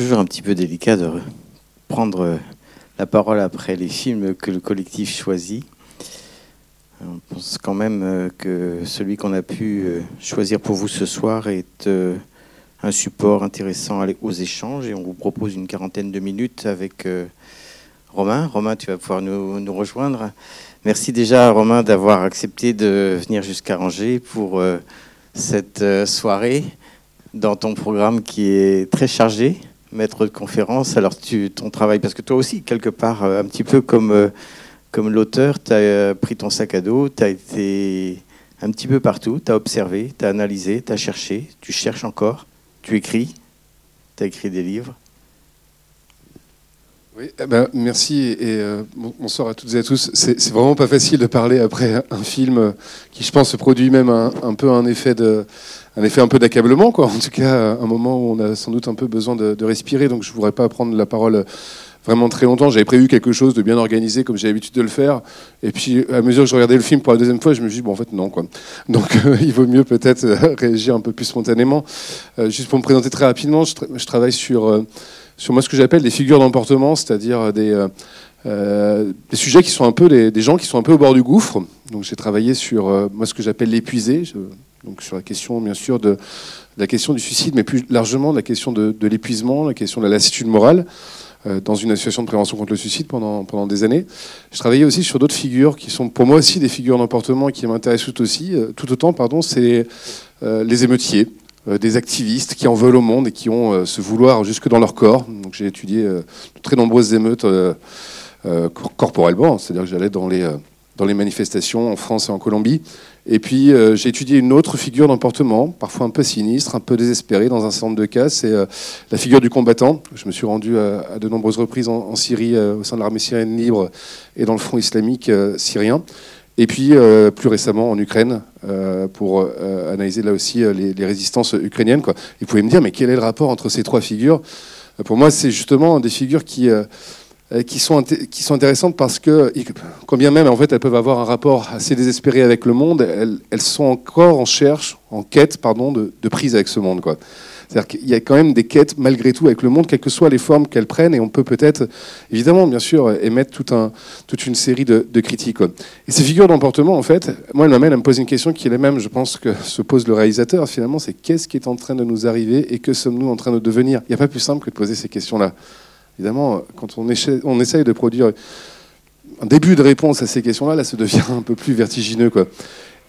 toujours un petit peu délicat de prendre la parole après les films que le collectif choisit. On pense quand même euh, que celui qu'on a pu euh, choisir pour vous ce soir est euh, un support intéressant aux échanges et on vous propose une quarantaine de minutes avec Romain. Romain, tu vas pouvoir nous, nous rejoindre. Merci déjà Romain d'avoir accepté de venir jusqu'à Angers pour cette soirée dans ton programme qui est très chargé, maître de conférence. Alors tu, ton travail, parce que toi aussi, quelque part, un petit peu comme comme l'auteur, tu as euh, pris ton sac à dos, tu as été un petit peu partout, tu as observé, tu as analysé, tu as cherché, tu cherches encore, tu écris, tu as écrit des livres. Eh ben, merci et euh, bonsoir à toutes et à tous. C'est vraiment pas facile de parler après un film qui, je pense, produit même un, peu un effet de, effet un peu d'accablement, quoi. En tout cas, un moment où on a sans doute un peu besoin de, respirer. Donc, je voudrais pas prendre la parole vraiment très longtemps. J'avais prévu quelque chose de bien organisé, comme j'ai l'habitude de le faire. Et puis, à mesure que je regardais le film pour la deuxième fois, je me suis dit, bon, en fait, non. Quoi. Donc, euh, il vaut mieux peut-être euh, réagir un peu plus spontanément. Euh, juste pour me présenter très rapidement, je, travaille sur, sur moi ce que j'appelle des figures d'emportement, c'est-à-dire des, des sujets qui sont un peu des, gens qui sont un peu au bord du gouffre. Donc, j'ai travaillé sur moi ce que j'appelle l'épuisé, donc sur la question, bien sûr, de, la question du suicide, mais plus largement la question de, de l'épuisement, la question de la lassitude morale. Euh, dans une association de prévention contre le suicide pendant, pendant des années. Je travaillais aussi sur d'autres figures qui sont pour moi aussi des figures d'emportement qui m'intéressent tout, aussi, euh, tout autant. Pardon, c'est euh, les émeutiers, des activistes qui en veulent au monde et qui ont ce vouloir jusque dans leur corps. Donc j'ai étudié de très nombreuses émeutes corporellement, c'est-à-dire que j'allais dans les, dans les manifestations en France et en Colombie. Et puis euh, j'ai étudié une autre figure d'emportement, parfois un peu sinistre, un peu désespéré dans un nombre de cas, c'est euh, la figure du combattant. Je me suis rendu à, de nombreuses reprises en, Syrie, euh, au sein de l'armée syrienne libre et dans le front islamique syrien. Et puis plus récemment en Ukraine, pour analyser là aussi les, résistances ukrainiennes. Quoi. Vous pouvez me dire, mais quel est le rapport entre ces trois figures? Pour moi, c'est justement des figures qui euh, qui sont, qui sont intéressantes parce que, combien même en fait elles peuvent avoir un rapport assez désespéré avec le monde, elles, elles sont encore en cherche, en quête pardon, de, de prise avec ce monde. Quoi. C'est-à-dire qu'il y a quand même des quêtes malgré tout avec le monde, quelles que soient les formes qu'elles prennent, et on peut peut-être, évidemment, bien sûr, émettre toute une série de, critiques. Et ces figures d'emportement, en fait, moi, elles m'amènent à me poser une question qui est la même, je pense, que se pose le réalisateur, finalement, c'est qu'est-ce qui est en train de nous arriver et que sommes-nous en train de devenir? Il n'y a pas plus simple que de poser ces questions-là. Évidemment, quand on, essaye de produire un début de réponse à ces questions-là, là, ça devient un peu plus vertigineux. Quoi.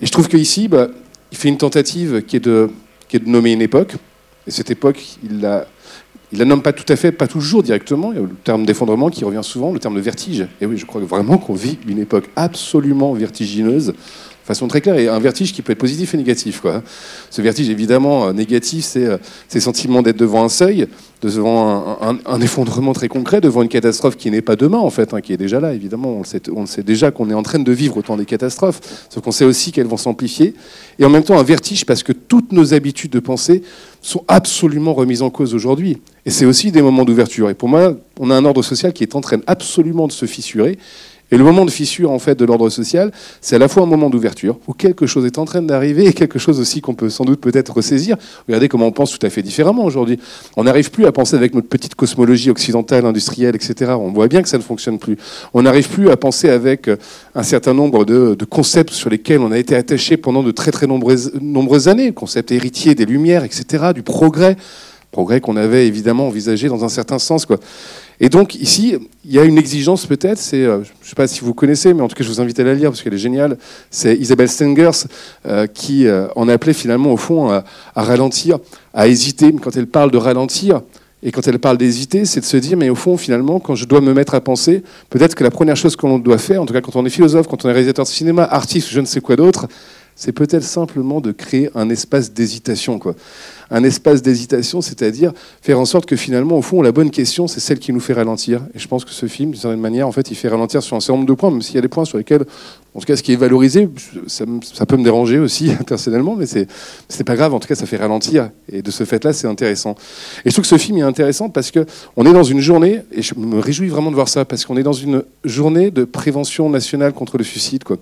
Et je trouve qu'ici, bah, il fait une tentative qui est de nommer une époque. Et cette époque, il la, la nomme pas tout à fait, pas toujours directement. Il y a le terme d'effondrement qui revient souvent, le terme de vertige. Et oui, je crois vraiment qu'on vit une époque absolument vertigineuse façon très claire, et un vertige qui peut être positif et négatif. Quoi. Ce vertige, évidemment, euh, négatif, c'est euh, ces sentiments d'être devant un seuil, devant un, effondrement très concret, devant une catastrophe qui n'est pas demain, en fait, hein, qui est déjà là, évidemment. On le sait, on sait déjà qu'on est en train de vivre autant des catastrophes, sauf qu'on sait aussi qu'elles vont s'amplifier. Et en même temps, un vertige parce que toutes nos habitudes de pensée sont absolument remises en cause aujourd'hui. Et c'est aussi des moments d'ouverture. Et pour moi, on a un ordre social qui est en train absolument de se fissurer et le moment de fissure en fait de l'ordre social, c'est à la fois un moment d'ouverture où quelque chose est en train d'arriver et quelque chose aussi qu'on peut sans doute peut-être ressaisir. Regardez comment on pense tout à fait différemment aujourd'hui. On n'arrive plus à penser avec notre petite cosmologie occidentale, industrielle, etc. On voit bien que ça ne fonctionne plus. On n'arrive plus à penser avec euh, un certain nombre de, concepts sur lesquels on a été attaché pendant de très très nombreuses, nombreuses années, le concept héritier des Lumières, etc., du progrès progrès qu'on avait évidemment envisagé dans un certain sens. Quoi. Et donc ici, il y a une exigence peut-être, c'est, euh, je ne sais pas si vous connaissez, mais en tout cas je vous invite à la lire parce qu'elle est géniale, c'est Isabelle Stengers euh, qui euh, en appelait finalement au fond à, ralentir, à hésiter. Mais quand elle parle de ralentir, et quand elle parle d'hésiter, c'est de se dire, mais au fond, finalement, quand je dois me mettre à penser, peut-être que la première chose qu'on doit faire, en tout cas quand on est philosophe, quand on est réalisateur de cinéma, artiste, je ne sais quoi d'autre, c'est peut-être simplement de créer un espace d'hésitation. Quoi un espace d'hésitation, c'est-à-dire faire en sorte que finalement, au fond, la bonne question, c'est celle qui nous fait ralentir. Et je pense que ce film, d'une certaine manière, en fait, il fait ralentir sur un certain nombre de points, même s'il y a des points sur lesquels, en tout cas, ce qui est valorisé, ça, peut me déranger aussi personnellement, mais c'est c'est pas grave. En tout cas, ça fait ralentir. Et de ce fait-là, c'est intéressant. Et je trouve que ce film est intéressant parce que on est dans une journée, et je me réjouis vraiment de voir ça, parce qu'on est dans une journée de prévention nationale contre le suicide, quoi.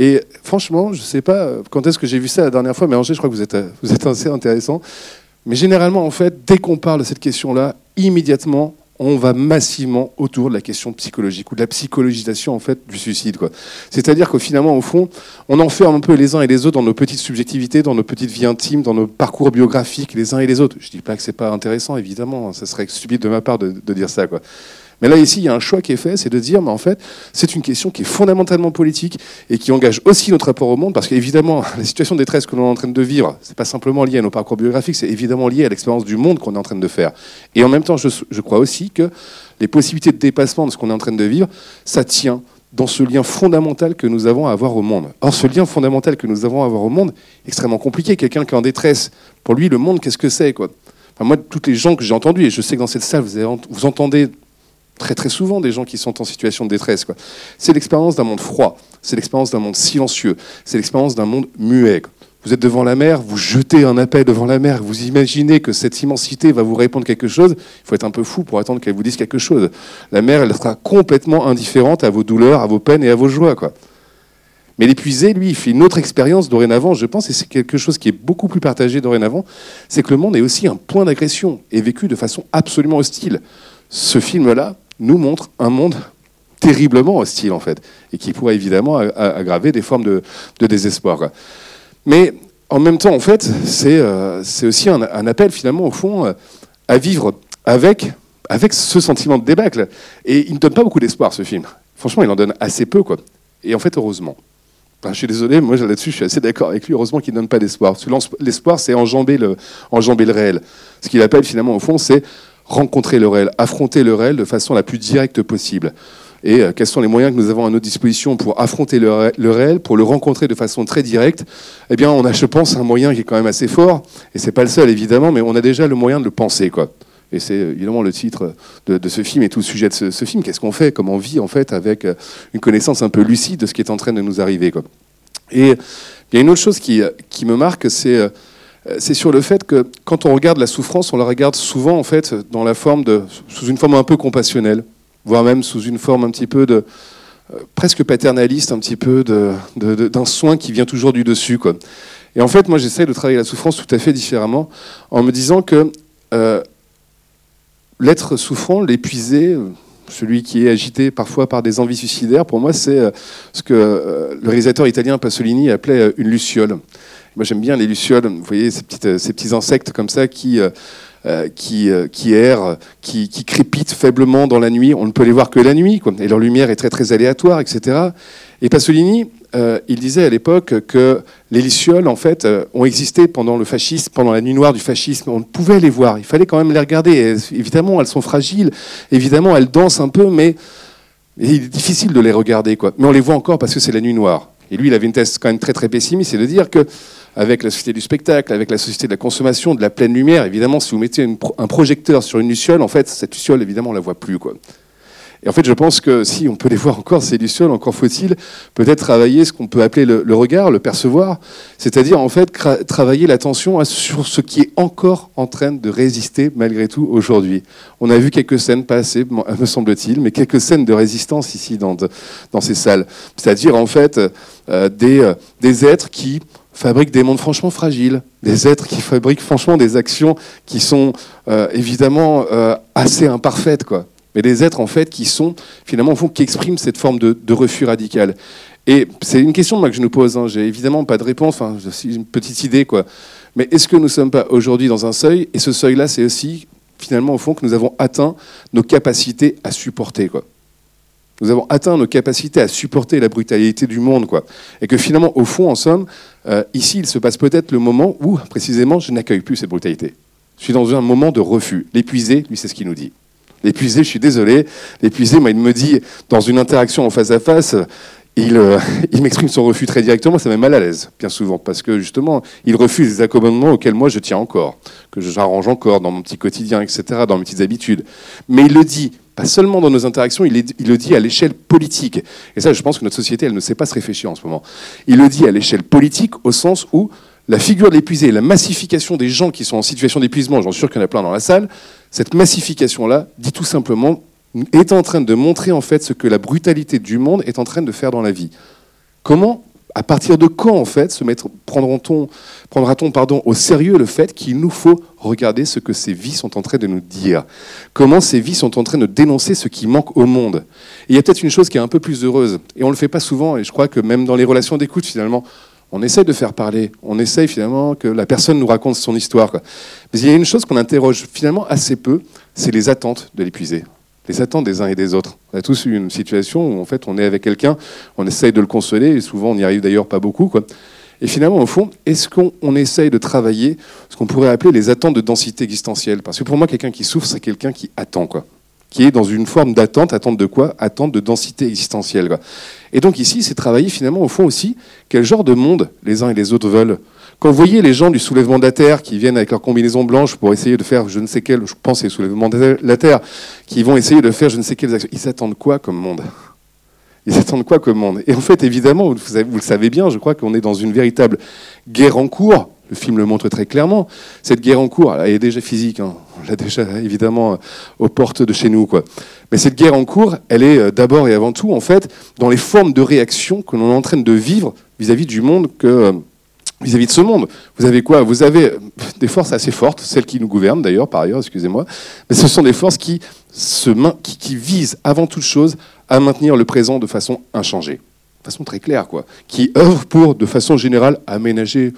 Et franchement, je ne sais pas quand est-ce que j'ai vu ça la dernière fois, mais Angers, je crois que vous êtes, vous êtes assez intéressant. Mais généralement, en fait, dès qu'on parle de cette question-là, immédiatement, on va massivement autour de la question psychologique ou de la psychologisation en fait du suicide. C'est-à-dire qu'au finalement, au fond, on enferme un peu les uns et les autres dans nos petites subjectivités, dans nos petites vies intimes, dans nos parcours biographiques les uns et les autres. Je dis pas que c'est pas intéressant, évidemment, ça serait stupide de ma part de, dire ça. Mais là, ici, il y a un choix qui est fait, c'est de dire, mais en fait, c'est une question qui est fondamentalement politique et qui engage aussi notre rapport au monde, parce qu'évidemment, la situation de détresse que l'on est en train de vivre, c'est pas simplement lié à nos parcours biographiques, c'est évidemment lié à l'expérience du monde qu'on est en train de faire. Et en même temps, je, crois aussi que les possibilités de dépassement de ce qu'on est en train de vivre, ça tient dans ce lien fondamental que nous avons à avoir au monde. Or, ce lien fondamental que nous avons à avoir au monde extrêmement compliqué. Quelqu'un qui est en détresse, pour lui, le monde, qu'est-ce que c'est quoi? Moi, toutes les gens que j'ai entendus, et je sais que dans cette salle, vous entendez très très souvent des gens qui sont en situation de détresse. C'est l'expérience d'un monde froid, c'est l'expérience d'un monde silencieux, c'est l'expérience d'un monde muet. Vous êtes devant la mer, vous jetez un appel devant la mer, vous imaginez que cette immensité va vous répondre quelque chose, il faut être un peu fou pour attendre qu'elle vous dise quelque chose. La mer, elle sera complètement indifférente à vos douleurs, à vos peines et à vos joies. Quoi. Mais l'épuisé, lui, il fait une autre expérience dorénavant, je pense, et c'est quelque chose qui est beaucoup plus partagé dorénavant, c'est que le monde est aussi un point d'agression et vécu de façon absolument hostile. Ce film-là, nous montre un monde terriblement hostile, en fait, et qui pourrait évidemment aggraver des formes de, désespoir. Mais en même temps, en fait, c'est euh, aussi un, appel, finalement, au fond, euh, à vivre avec, avec ce sentiment de débâcle. Et il ne donne pas beaucoup d'espoir, ce film. Franchement, il en donne assez peu, quoi. Et en fait, heureusement. je suis désolé, moi là-dessus, je suis assez d'accord avec lui. Heureusement qu'il ne donne pas d'espoir. L'espoir, c'est enjamber le, enjamber le réel. Ce qu'il appelle finalement, au fond, c'est rencontrer le réel, affronter le réel de façon la plus directe possible. Et euh, quels sont les moyens que nous avons à notre disposition pour affronter le, réel, pour le rencontrer de façon très directe? Eh bien, on a, je pense, un moyen qui est quand même assez fort, et c'est pas le seul évidemment, mais on a déjà le moyen de le penser, quoi. Et c'est euh, évidemment le titre de, ce film et tout le sujet de ce, film. Qu'est-ce qu'on fait? Comment on vit en fait avec euh, une connaissance un peu lucide de ce qui est en train de nous arriver, quoi. Et il y a une autre chose qui, qui me marque, c'est c'est sur le fait que quand on regarde la souffrance, on la regarde souvent en fait dans la forme de, sous une forme un peu compassionnelle, voire même sous une forme un petit peu de euh, presque paternaliste, un petit peu d'un de, soin qui vient toujours du dessus. Quoi. Et en fait, moi, j'essaie de travailler la souffrance tout à fait différemment, en me disant que euh, l'être souffrant, l'épuisé, celui qui est agité parfois par des envies suicidaires, pour moi, c'est ce que le réalisateur italien Pasolini appelait une luciole. Moi, j'aime bien les lucioles, vous voyez, ces, petites, ces petits insectes comme ça qui, euh, euh, qui, euh, qui errent, qui, qui, crépitent faiblement dans la nuit. On ne peut les voir que la nuit, quoi. et leur lumière est très, très aléatoire, etc. Et Pasolini, il disait à l'époque que les lucioles, en fait, ont existé pendant le fascisme, pendant la nuit noire du fascisme. On pouvait les voir, il fallait quand même les regarder. évidemment, elles sont fragiles, évidemment, elles dansent un peu, mais il est difficile de les regarder, quoi. Mais on les voit encore parce que c'est la nuit noire. Et lui, il avait une thèse quand même très très pessimiste, c'est de dire que avec la société du spectacle, avec la société de la consommation, de la pleine lumière. Évidemment, si vous mettez un projecteur sur une luciole, en fait, cette luciole, évidemment, on la voit plus. Quoi. Et en fait, je pense que si on peut les voir encore, ces lucioles, encore faut-il peut-être travailler ce qu'on peut appeler le, regard, le percevoir, c'est-à-dire en fait travailler l'attention sur ce qui est encore en train de résister malgré tout aujourd'hui. On a vu quelques scènes passer, me semble-t-il, mais quelques scènes de résistance ici dans, dans ces salles. C'est-à-dire en fait euh, des, euh, des êtres qui fabriquent des mondes franchement fragiles, des êtres qui fabriquent franchement des actions qui sont euh, évidemment euh, assez imparfaites, quoi. Mais des êtres en fait qui sont finalement qui expriment cette forme de, refus radical. Et c'est une question moi, que je nous pose. Hein. J'ai évidemment pas de réponse. Enfin, j'ai une petite idée, quoi. Mais est-ce que nous sommes pas aujourd'hui dans un seuil? Et ce seuil-là, c'est aussi finalement au fond que nous avons atteint nos capacités à supporter, quoi nous avons atteint nos capacités à supporter la brutalité du monde, quoi. Et que finalement, au fond, en somme, euh, ici, il se passe peut-être le moment où, précisément, je n'accueille plus cette brutalité. Je suis dans un moment de refus. L'épuisé, lui, c'est ce qu'il nous dit. L'épuisé, je suis désolé. L'épuisé, moi, il me dit, dans une interaction en face à face, il, euh, m'exprime son refus très directement, ça met mal à l'aise, bien souvent, parce que justement, il refuse des accommodements auxquels moi je tiens encore, que j'arrange encore dans mon petit quotidien, etc., dans mes petites habitudes. Mais il le dit seulement dans nos interactions, il, le dit à l'échelle politique. Et ça, je pense que notre société, elle ne sait pas se réfléchir en ce moment. Il le dit à l'échelle politique au sens où la figure de l'épuisé, la massification des gens qui sont en situation d'épuisement, j'en suis sûr qu'il y en a plein dans la salle, cette massification-là dit tout simplement, est en train de montrer en fait ce que la brutalité du monde est en train de faire dans la vie. Comment À partir de quand, en fait, prendra-t-on, au sérieux le fait qu'il nous faut regarder ce que ces vies sont en train de nous dire? Comment ces vies sont en train de dénoncer ce qui manque au monde? Il y a peut-être une chose qui est un peu plus heureuse, et on ne le fait pas souvent, et je crois que même dans les relations d'écoute, finalement, on essaye de faire parler, on essaye finalement que la personne nous raconte son histoire. Mais il y a une chose qu'on interroge finalement assez peu, c'est les attentes de l'épuisé les attentes des uns et des autres. On a tous eu une situation où en fait on est avec quelqu'un, on essaye de le consoler, et souvent on n'y arrive d'ailleurs pas beaucoup. Quoi. Et finalement, au fond, est-ce qu'on essaye de travailler ce qu'on pourrait appeler les attentes de densité existentielle? Parce que pour moi, quelqu'un qui souffre, c'est quelqu'un qui attend, quoi. Qui est dans une forme d'attente, attente de quoi? Attente de densité existentielle. Et donc ici, c'est travailler finalement, au fond aussi, quel genre de monde les uns et les autres veulent. Quand vous voyez les gens du soulèvement de la Terre qui viennent avec leur combinaison blanche pour essayer de faire je ne sais quel, je pense c'est soulèvement de la Terre, qui vont essayer de faire je ne sais quelles actions, ils attendent quoi comme monde? Ils attendent quoi comme monde? Et en fait, évidemment, vous, le savez bien, je crois qu'on est dans une véritable guerre en cours. Le film le montre très clairement. Cette guerre en cours, elle est déjà physique. Hein. On l'a déjà évidemment aux portes de chez nous. Quoi. Mais cette guerre en cours, elle est euh, d'abord et avant tout, en fait, dans les formes de réaction que l'on est en train de vivre vis-à-vis -vis du monde que euh, vis-à-vis de ce monde. Vous avez quoi? Vous avez des forces assez fortes, celles qui nous gouvernent d'ailleurs, par ailleurs, excusez-moi, mais ce sont des forces qui, visent avant toute chose à maintenir le présent de façon inchangée, de façon très claire, quoi, qui œuvrent pour, de façon générale, aménager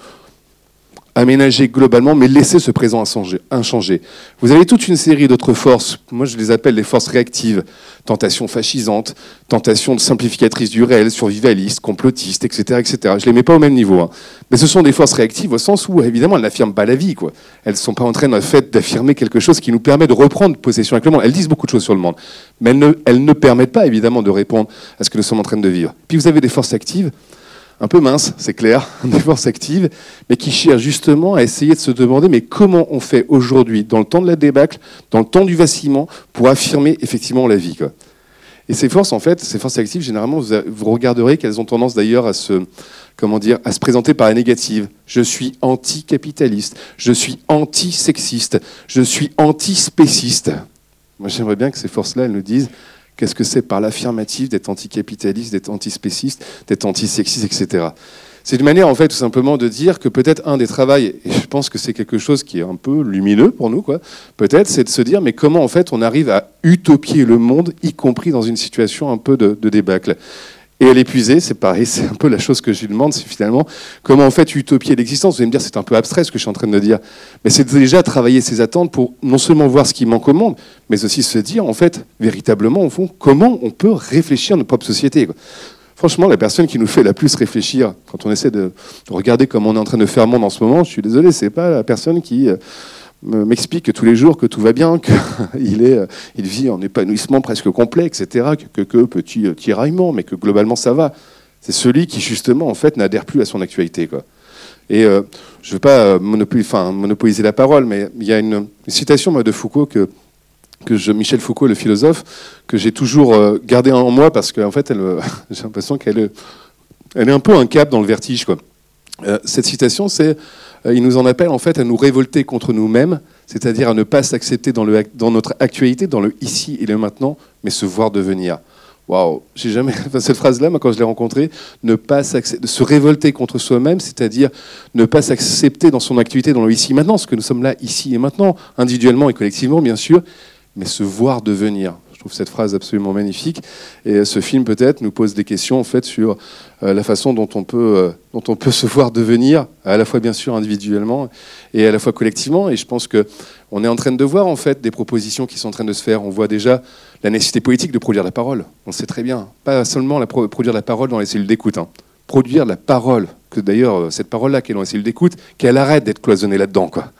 aménager globalement, mais laisser ce présent inchangé. Vous avez toute une série d'autres forces, moi je les appelle les forces réactives, tentations fascisantes, tentations simplificatrices du réel, survivalistes, complotistes, etc. etc. Je ne les mets pas au même niveau. Hein. Mais ce sont des forces réactives au sens où, évidemment, elles n'affirment pas la vie. Quoi. Elles ne sont pas en train, en fait, d'affirmer quelque chose qui nous permet de reprendre possession avec le monde. Elles disent beaucoup de choses sur le monde, mais elles ne, elles ne permettent pas, évidemment, de répondre à ce que nous sommes en train de vivre. Puis vous avez des forces actives un peu mince, c'est clair, des forces actives, mais qui cherchent justement à essayer de se demander mais comment on fait aujourd'hui, dans le temps de la débâcle, dans le temps du vacillement, pour affirmer effectivement la vie. Et ces forces, en fait, ces forces actives, généralement, vous, regarderez qu'elles ont tendance d'ailleurs à se, comment dire, à se présenter par la négative. Je suis anticapitaliste, je suis anti-sexiste, je suis anti-spéciste. Moi, j'aimerais bien que ces forces-là, elles nous disent Qu'est-ce que c'est par l'affirmative d'être anticapitaliste, d'être antispéciste, d'être antisexiste, etc. C'est une manière, en fait, tout simplement de dire que peut-être un des travaux, et je pense que c'est quelque chose qui est un peu lumineux pour nous, quoi, peut-être, c'est de se dire, mais comment, en fait, on arrive à utopier le monde, y compris dans une situation un peu de, de débâcle. Et elle épuisée, c'est pareil, c'est un peu la chose que je lui demande, c'est finalement comment en fait utopier l'existence? Vous allez me dire, c'est un peu abstrait ce que je suis en train de dire, mais c'est déjà travailler ses attentes pour non seulement voir ce qui manque au monde, mais aussi se dire en fait véritablement au fond comment on peut réfléchir à notre propre société. Franchement, la personne qui nous fait la plus réfléchir quand on essaie de, regarder comment on est en train de faire monde en ce moment, je suis désolé, c'est pas la personne qui euh, m'explique tous les jours que tout va bien, qu'il est, euh, il vit en épanouissement presque complet, etc., que, que, petit euh, tiraillement, mais que globalement ça va. C'est celui qui justement en fait n'adhère plus à son actualité. Quoi. Et euh, je ne veux pas monopoliser, la parole, mais il y a une, citation de Foucault que, Michel Foucault, le philosophe, que j'ai toujours gardé en moi parce qu'en fait, j'ai l'impression qu'elle elle est un peu un cap dans le vertige. Quoi. Cette citation, c'est euh, il nous en appelle en fait à nous révolter contre nous-mêmes, c'est-à-dire à ne pas s'accepter dans, dans, notre actualité, dans le ici et le maintenant, mais se voir devenir. Waouh, j'ai jamais cette phrase-là, moi, quand je l'ai rencontrée, ne pas se révolter contre soi-même, c'est-à-dire ne pas s'accepter dans son actualité, dans le ici et maintenant, parce que nous sommes là ici et maintenant, individuellement et collectivement, bien sûr, mais se voir devenir trouve cette phrase absolument magnifique. Et ce film, peut-être, nous pose des questions en fait, sur euh, la façon dont on, peut, euh, dont on peut se voir devenir, à la fois bien sûr individuellement et à la fois collectivement. Et je pense qu'on est en train de voir en fait, des propositions qui sont en train de se faire. On voit déjà la nécessité politique de produire la parole. On le sait très bien. Pas seulement la produire la parole dans les cellules d'écoute. Hein. Produire la parole. Que d'ailleurs, euh, cette parole-là qui dans les cellules d'écoute, qu'elle arrête d'être cloisonnée là-dedans. quoi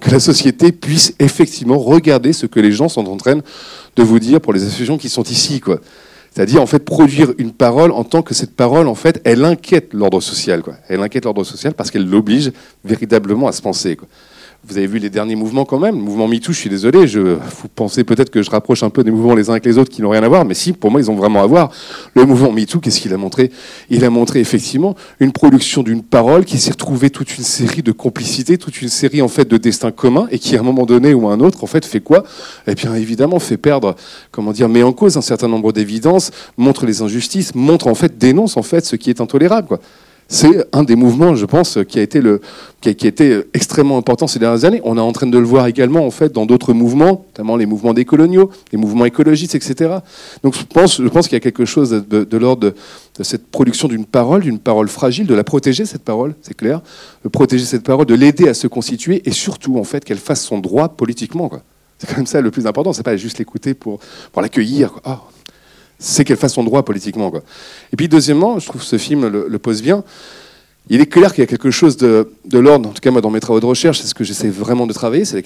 que la société puisse effectivement regarder ce que les gens sont en train de vous dire pour les associations qui sont ici, quoi. C'est-à-dire en fait produire une parole en tant que cette parole en fait elle inquiète l'ordre social, quoi. Elle inquiète l'ordre social parce qu'elle l'oblige véritablement à se penser, quoi. Vous avez vu les derniers mouvements quand même. Le mouvement MeToo, je suis désolé, je, vous pensez peut-être que je rapproche un peu des mouvements les uns avec les autres qui n'ont rien à voir, mais si, pour moi, ils ont vraiment à voir. Le mouvement MeToo, qu'est-ce qu'il a montré? Il a montré effectivement une production d'une parole qui s'est retrouvée toute une série de complicités, toute une série en fait de destins communs et qui, à un moment donné ou à un autre, en fait, fait quoi? Eh bien, évidemment, fait perdre, comment dire, met en cause un certain nombre d'évidences, montre les injustices, montre en fait, dénonce en fait ce qui est intolérable, quoi. C'est un des mouvements, je pense, qui a été le, qui a, été extrêmement important ces dernières années. On est en train de le voir également en fait dans d'autres mouvements, notamment les mouvements décoloniaux, les mouvements écologistes, etc. Donc je pense, je pense qu'il y a quelque chose de, l'ordre de, cette production d'une parole, d'une parole fragile, de la protéger cette parole, c'est clair, de protéger cette parole, de l'aider à se constituer et surtout en fait qu'elle fasse son droit politiquement. C'est quand même ça le plus important. C'est pas juste l'écouter pour, pour l'accueillir. Oh, c'est qu'elle fasse son droit politiquement. Quoi. Et puis deuxièmement, je trouve que ce film le, pose bien. Il est clair qu'il y a quelque chose de, de l'ordre, en tout cas moi dans mes travaux de recherche, c'est ce que j'essaie vraiment de travailler, c'est la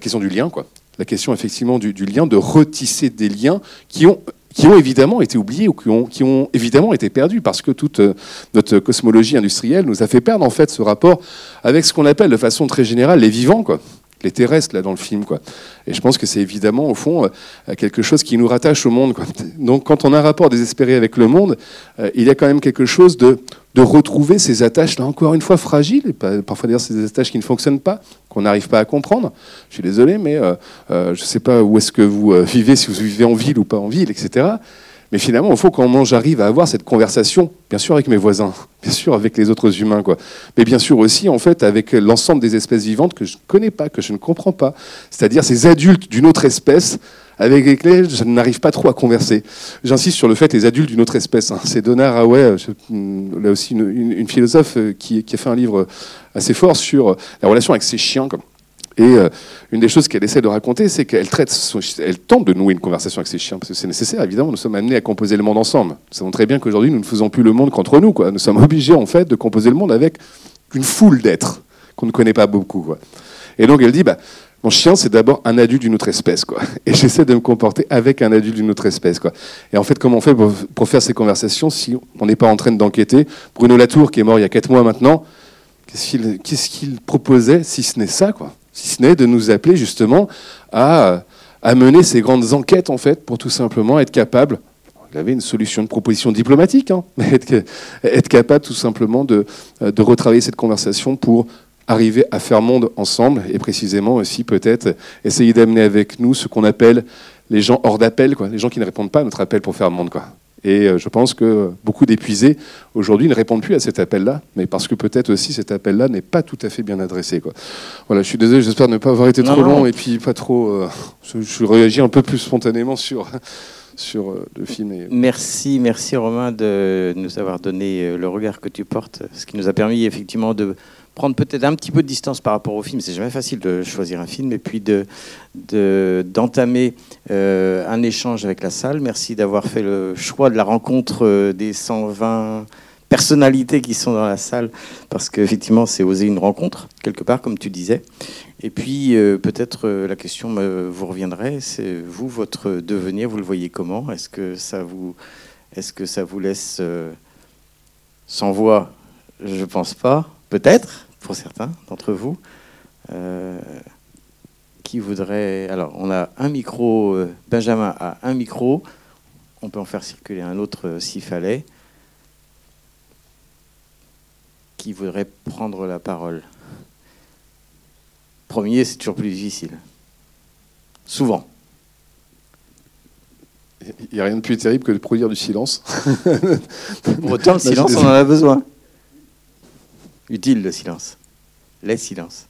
question, du lien, quoi. La question effectivement du, lien, de retisser des liens qui ont, qui ont évidemment été oubliés ou qui ont, qui ont évidemment été perdus parce que toute euh, notre cosmologie industrielle nous a fait perdre en fait ce rapport avec ce qu'on appelle de façon très générale les vivants, quoi les terrestres là dans le film quoi. Et je pense que c'est évidemment au fond euh, quelque chose qui nous rattache au monde. Donc quand on a un rapport désespéré avec le monde, euh, il y a quand même quelque chose de, de retrouver ces attaches là encore une fois fragiles et parfois d'ailleurs ces attaches qui ne fonctionnent pas, qu'on n'arrive pas à comprendre. Je suis désolé mais euh, je ne sais pas où est-ce que vous vivez si vous vivez en ville ou pas en ville etc. Mais finalement, il faut quand j'arrive à avoir cette conversation, bien sûr avec mes voisins, bien sûr avec les autres humains, quoi. Mais bien sûr aussi, en fait, avec l'ensemble des espèces vivantes que je ne connais pas, que je ne comprends pas. C'est-à-dire ces adultes d'une autre espèce avec lesquels je n'arrive pas trop à converser. J'insiste sur le fait les adultes d'une autre espèce. Hein. C'est Donna Haraway, là aussi une, philosophe euh, qui, qui, a fait un livre assez fort sur la relation avec ses chiens. Comme et euh, une des choses qu'elle essaie de raconter, c'est qu'elle tente de nouer une conversation avec ses chiens, parce que c'est nécessaire. Évidemment, nous sommes amenés à composer le monde ensemble. Nous savons très bien qu'aujourd'hui, nous ne faisons plus le monde qu'entre nous. Quoi. Nous sommes obligés, en fait, de composer le monde avec une foule d'êtres qu'on ne connaît pas beaucoup. Quoi. Et donc, elle dit, bah, mon chien, c'est d'abord un adulte d'une autre espèce. Quoi. Et j'essaie de me comporter avec un adulte d'une autre espèce. Quoi. Et en fait, comment on fait pour, faire ces conversations si on n'est pas en train d'enquêter? Bruno Latour, qui est mort il y a quatre mois maintenant, qu'est-ce qu'il proposait si ce n'est ça quoi? Si ce n'est de nous appeler justement à, mener ces grandes enquêtes, en fait, pour tout simplement être capable il avait une solution de proposition diplomatique, hein, être, capable tout simplement de, de, retravailler cette conversation pour arriver à faire monde ensemble et précisément aussi peut-être essayer d'amener avec nous ce qu'on appelle les gens hors d'appel, les gens qui ne répondent pas à notre appel pour faire monde. Quoi. Et euh, je pense que beaucoup d'épuisés aujourd'hui ne répondent plus à cet appel-là, mais parce que peut-être aussi cet appel-là n'est pas tout à fait bien adressé. Quoi. Voilà, je suis désolé, j'espère ne pas avoir été trop long et puis pas trop. Euh, je, réagis un peu plus spontanément sur. sur euh, le film. Merci, merci Romain de nous avoir donné le regard que tu portes, ce qui nous a permis effectivement de prendre peut-être un petit peu de distance par rapport au film. C'est jamais facile de choisir un film et puis de, d'entamer euh, un échange avec la salle. Merci d'avoir fait le choix de la rencontre euh, des 120 personnalités qui sont dans la salle parce qu'effectivement, c'est oser une rencontre quelque part, comme tu disais. Et puis euh, peut-être la question vous reviendrait. C'est vous, votre devenir, vous le voyez comment? Est-ce que ça vous, est-ce que ça vous laisse sans voix? Je pense pas peut-être, pour certains d'entre vous, euh, qui voudraient... Alors, on a un micro, euh, Benjamin a un micro, on peut en faire circuler un autre euh, s'il fallait. Qui voudrait prendre la parole Premier, c'est toujours plus difficile. Souvent. Il n'y a rien de plus terrible que de produire du silence. Pour autant, le silence, on en a besoin. Utile le silence. Les silences.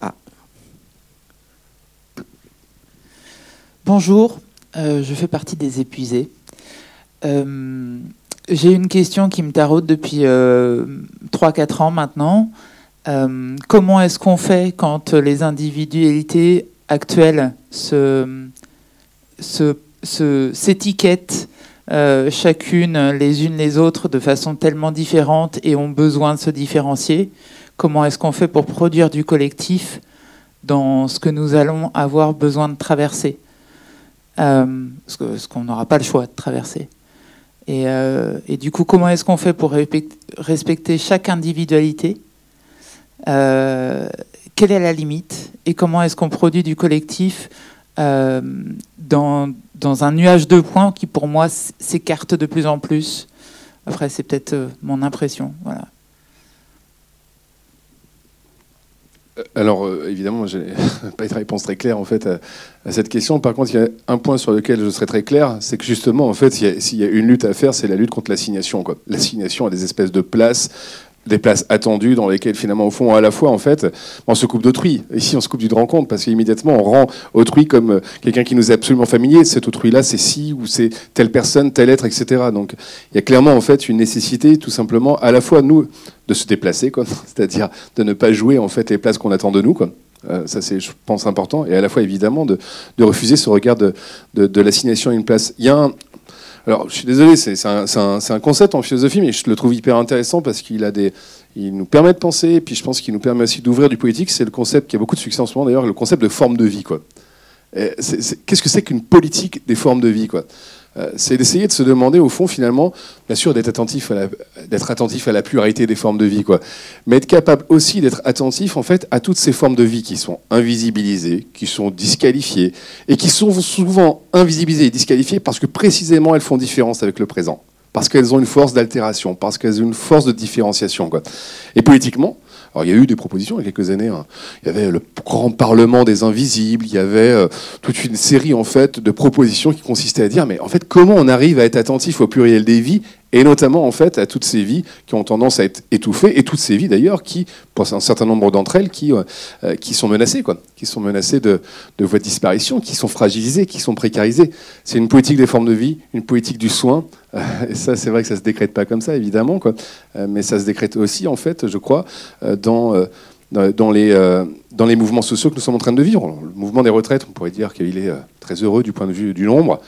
Ah. Bonjour, euh, je fais partie des épuisés. Euh, j'ai une question qui me taraude depuis 3-4 euh, ans maintenant. comment est-ce qu'on fait quand les individualités actuelles se, s'étiquettent euh, chacune les unes les autres de façon tellement différente et ont besoin de se différencier. Comment est-ce qu'on fait pour produire du collectif dans ce que nous allons avoir besoin de traverser euh, Ce qu'on n'aura pas le choix de traverser. Et, euh, et du coup, comment est-ce qu'on fait pour respecter chaque individualité Quelle est la limite Et comment est-ce qu'on produit du collectif dans dans un nuage de points qui, pour moi, s'écarte de plus en plus. Après, c'est peut-être euh, mon impression. Voilà. alors, euh, évidemment, je n'ai pas de réponse très claire en fait à, cette question. Par contre, il y a un point sur lequel je serais très clair, c'est que justement, en fait, s'il y, a une lutte à faire, c'est la lutte contre l'assignation. L'assignation à des espèces de places des places attendues dans lesquelles finalement au fond à la fois en fait on se coupe d'autrui. Ici on se coupe d'une rencontre parce qu'immédiatement on rend autrui comme euh, quelqu'un qui nous est absolument familier. Cet autrui là c'est si ou c'est telle personne tel être etc donc il y a clairement en fait une nécessité tout simplement à la fois nous de se déplacer quoi. C'est-à-dire de ne pas jouer en fait les places qu'on attend de nous quoi. Euh, ça, c'est, je pense, important. Et à la fois, évidemment, de, refuser ce regard de, de l'assignation à une place. Il y a un, alors, je suis désolé, c'est un, concept en philosophie, mais je le trouve hyper intéressant parce qu'il a des, il nous permet de penser, et puis je pense qu'il nous permet aussi d'ouvrir du politique. C'est le concept qui a beaucoup de succès en ce moment, d'ailleurs, le concept de forme de vie. Qu'est-ce que c'est qu'une politique des formes de vie quoi? C'est d'essayer de se demander, au fond, finalement, bien sûr, d'être attentif, à la, d'être attentif à la pluralité des formes de vie, quoi. Mais être capable aussi d'être attentif, en fait, à toutes ces formes de vie qui sont invisibilisées, qui sont disqualifiées, et qui sont souvent invisibilisées et disqualifiées parce que précisément elles font différence avec le présent. Parce qu'elles ont une force d'altération, parce qu'elles ont une force de différenciation, quoi. Et politiquement, alors, il y a eu des propositions il y a quelques années. Hein. Il y avait le grand parlement des invisibles. Il y avait euh, toute une série en fait de propositions qui consistaient à dire mais en fait comment on arrive à être attentif au pluriel des vies et notamment en fait à toutes ces vies qui ont tendance à être étouffées et toutes ces vies d'ailleurs qui, pour un certain nombre d'entre elles, qui, euh, euh, qui sont menacées quoi, qui sont menacées de, de voies de disparition, qui sont fragilisées, qui sont précarisées. C'est une politique des formes de vie, une politique du soin. Euh, et ça, c'est vrai que ça se décrète pas comme ça évidemment, quoi, mais ça se décrète aussi en fait, je crois, dans dans les, dans les mouvements sociaux que nous sommes en train de vivre. Le mouvement des retraites, on pourrait dire qu'il est très heureux du point de vue du nombre.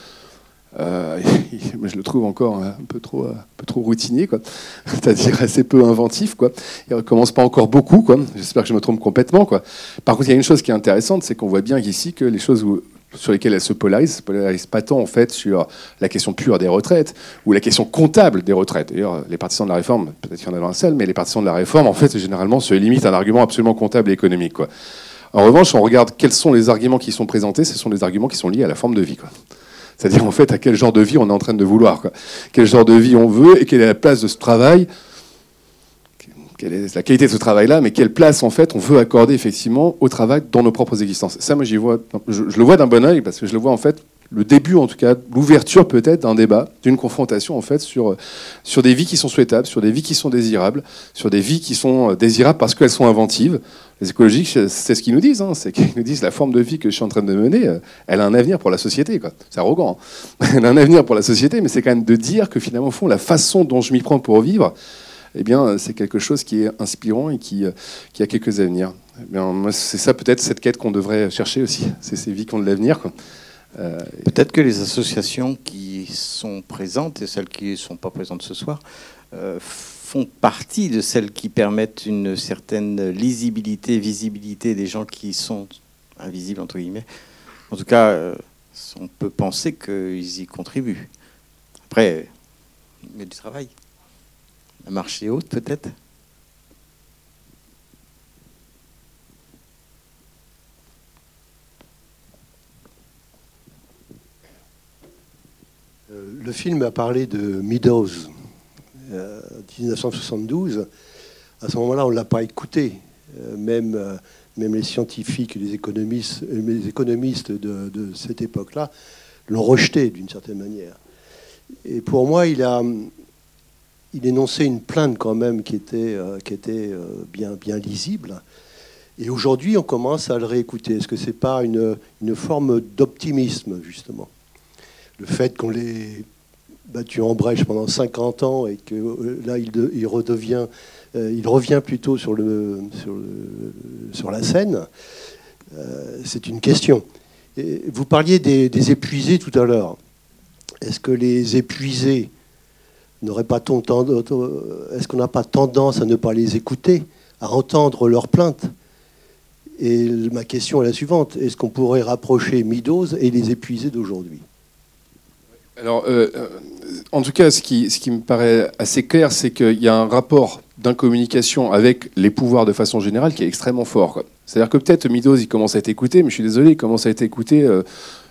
Euh, je le trouve encore un peu trop, un peu trop routinier, c'est-à-dire assez peu inventif. Quoi. Il ne recommence pas encore beaucoup. J'espère que je me trompe complètement. Quoi. Par contre, il y a une chose qui est intéressante, c'est qu'on voit bien ici que les choses sur lesquelles elles se polarisent, se polarisent pas tant en fait sur la question pure des retraites ou la question comptable des retraites. D'ailleurs, les partisans de la réforme, peut-être qu'il y en a un seul, mais les partisans de la réforme, en fait, généralement, se limitent à un argument absolument comptable et économique. Quoi. En revanche, on regarde quels sont les arguments qui sont présentés, ce sont des arguments qui sont liés à la forme de vie. Quoi. C'est-à-dire, en fait, à quel genre de vie on est en train de vouloir. Quel genre de vie on veut et quelle est la place de ce travail quelle est la qualité de ce travail-là, mais quelle place en fait on veut accorder effectivement au travail dans nos propres existences. Ça, moi, j'y vois, je, le vois d'un bon oeil parce que je le vois en fait le début, en tout cas, l'ouverture peut-être d'un débat, d'une confrontation en fait sur sur des vies qui sont souhaitables, sur des vies qui sont désirables, sur des vies qui sont désirables parce qu'elles sont inventives, les écologistes, c'est ce qu'ils nous disent. Hein. c'est qu'ils nous disent la forme de vie que je suis en train de mener, euh, elle a un avenir pour la société. C'est arrogant. Hein. elle a un avenir pour la société, mais c'est quand même de dire que finalement, au fond, la façon dont je m'y prends pour vivre, eh bien, c'est quelque chose qui est inspirant et qui, euh, a quelques avenirs. Eh c'est ça peut-être cette quête qu'on devrait chercher aussi. C'est ces vies qui ont de l'avenir. Euh, peut-être que les associations qui sont présentes et celles qui ne sont pas présentes ce soir font partie de celles qui permettent une certaine lisibilité, visibilité des gens qui sont invisibles, entre guillemets. En tout cas, euh, on peut penser qu'ils y contribuent. Après, il y a du travail. La marche haute, peut-être Le film a parlé de Meadows, 1972, à ce moment-là, on ne l'a pas écouté. Euh, même, euh, même les scientifiques les économistes, euh, les économistes de, cette époque-là l'ont rejeté d'une certaine manière. Et pour moi, il a, il énonçait une plainte quand même qui était, qui était bien, bien lisible. Et aujourd'hui, on commence à le réécouter. Est-ce que ce n'est pas une, une forme d'optimisme, justement? Le fait qu'on les battu en brèche pendant 50 ans et que euh, là, il, redevient, euh, il revient plutôt sur, le, sur, la scène, euh, c'est une question. Vous parliez des, épuisés tout à l'heure. Est-ce que les épuisés n'auraient pas est-ce qu'on n'a pas tendance à ne pas les écouter, à entendre leurs plaintes? Et ma question est la suivante est-ce qu'on pourrait rapprocher Midos et les épuisés d'aujourd'hui? Alors, en tout cas, ce qui, ce qui, me paraît assez clair, c'est qu'il y a un rapport d'incommunication avec les pouvoirs de façon générale qui est extrêmement fort. C'est-à-dire que peut-être Midos, il commence à être écouté, mais je suis désolé, il commence à être écouté euh,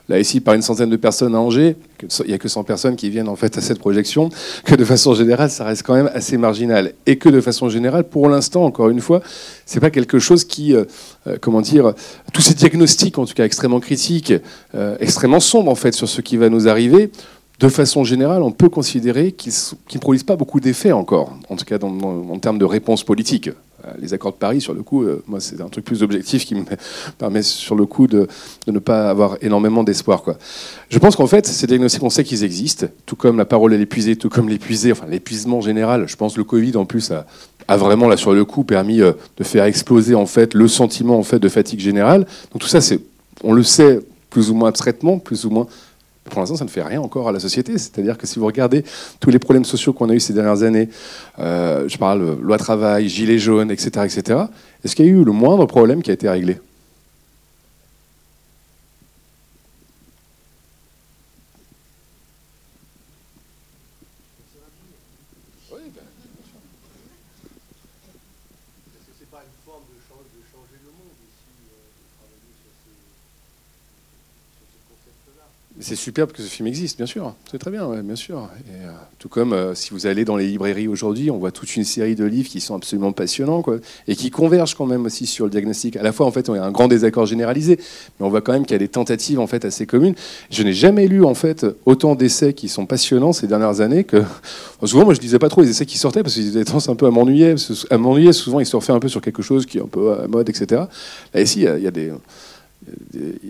là ici par une centaine de personnes à Angers, il n'y a que 100 personnes qui viennent en fait à cette projection, que de façon générale, ça reste quand même assez marginal. Et que de façon générale, pour l'instant, encore une fois, c'est pas quelque chose qui, euh, euh, comment dire, tous ces diagnostics, en tout cas extrêmement critiques, euh, extrêmement sombres en fait sur ce qui va nous arriver, de façon générale, on peut considérer qu'ils ne produisent pas beaucoup d'effets encore, en tout cas en termes de réponse politique. Euh, les accords de Paris, sur le coup, euh, moi, c'est un truc plus objectif qui me permet, sur le coup, de, ne pas avoir énormément d'espoir. Je pense qu'en fait, ces diagnostics, on sait qu'ils existent, tout comme la parole est l'épuisée, tout comme l'épuisé, l'épuisement général. Je pense que le Covid, en plus, a, vraiment, là, sur le coup, permis euh, de faire exploser, en fait, le sentiment, en fait, de fatigue générale. Donc tout ça, on le sait plus ou moins abstraitement, plus ou moins pour l'instant, ça ne fait rien encore à la société. C'est-à-dire que si vous regardez tous les problèmes sociaux qu'on a eu ces dernières années, euh, je parle loi travail, gilets jaunes, etc., etc., est-ce qu'il y a eu le moindre problème qui a été réglé? C'est superbe que ce film existe, bien sûr. C'est très bien, bien sûr. Euh, tout comme euh, si vous allez dans les librairies aujourd'hui, on voit toute une série de livres qui sont absolument passionnants, quoi, et qui convergent quand même aussi sur le diagnostic. À la fois, en fait, on a un grand désaccord généralisé, mais on voit quand même qu'il y a des tentatives en fait assez communes. Je n'ai jamais lu en fait autant d'essais qui sont passionnants ces dernières années que souvent, moi, je lisais pas trop les essais qui sortaient parce qu'ils étaient tendance un peu à m'ennuyer. À m'ennuyer, souvent, ils se refait un peu sur quelque chose qui est un peu à mode, etc. Là, ici, il y a des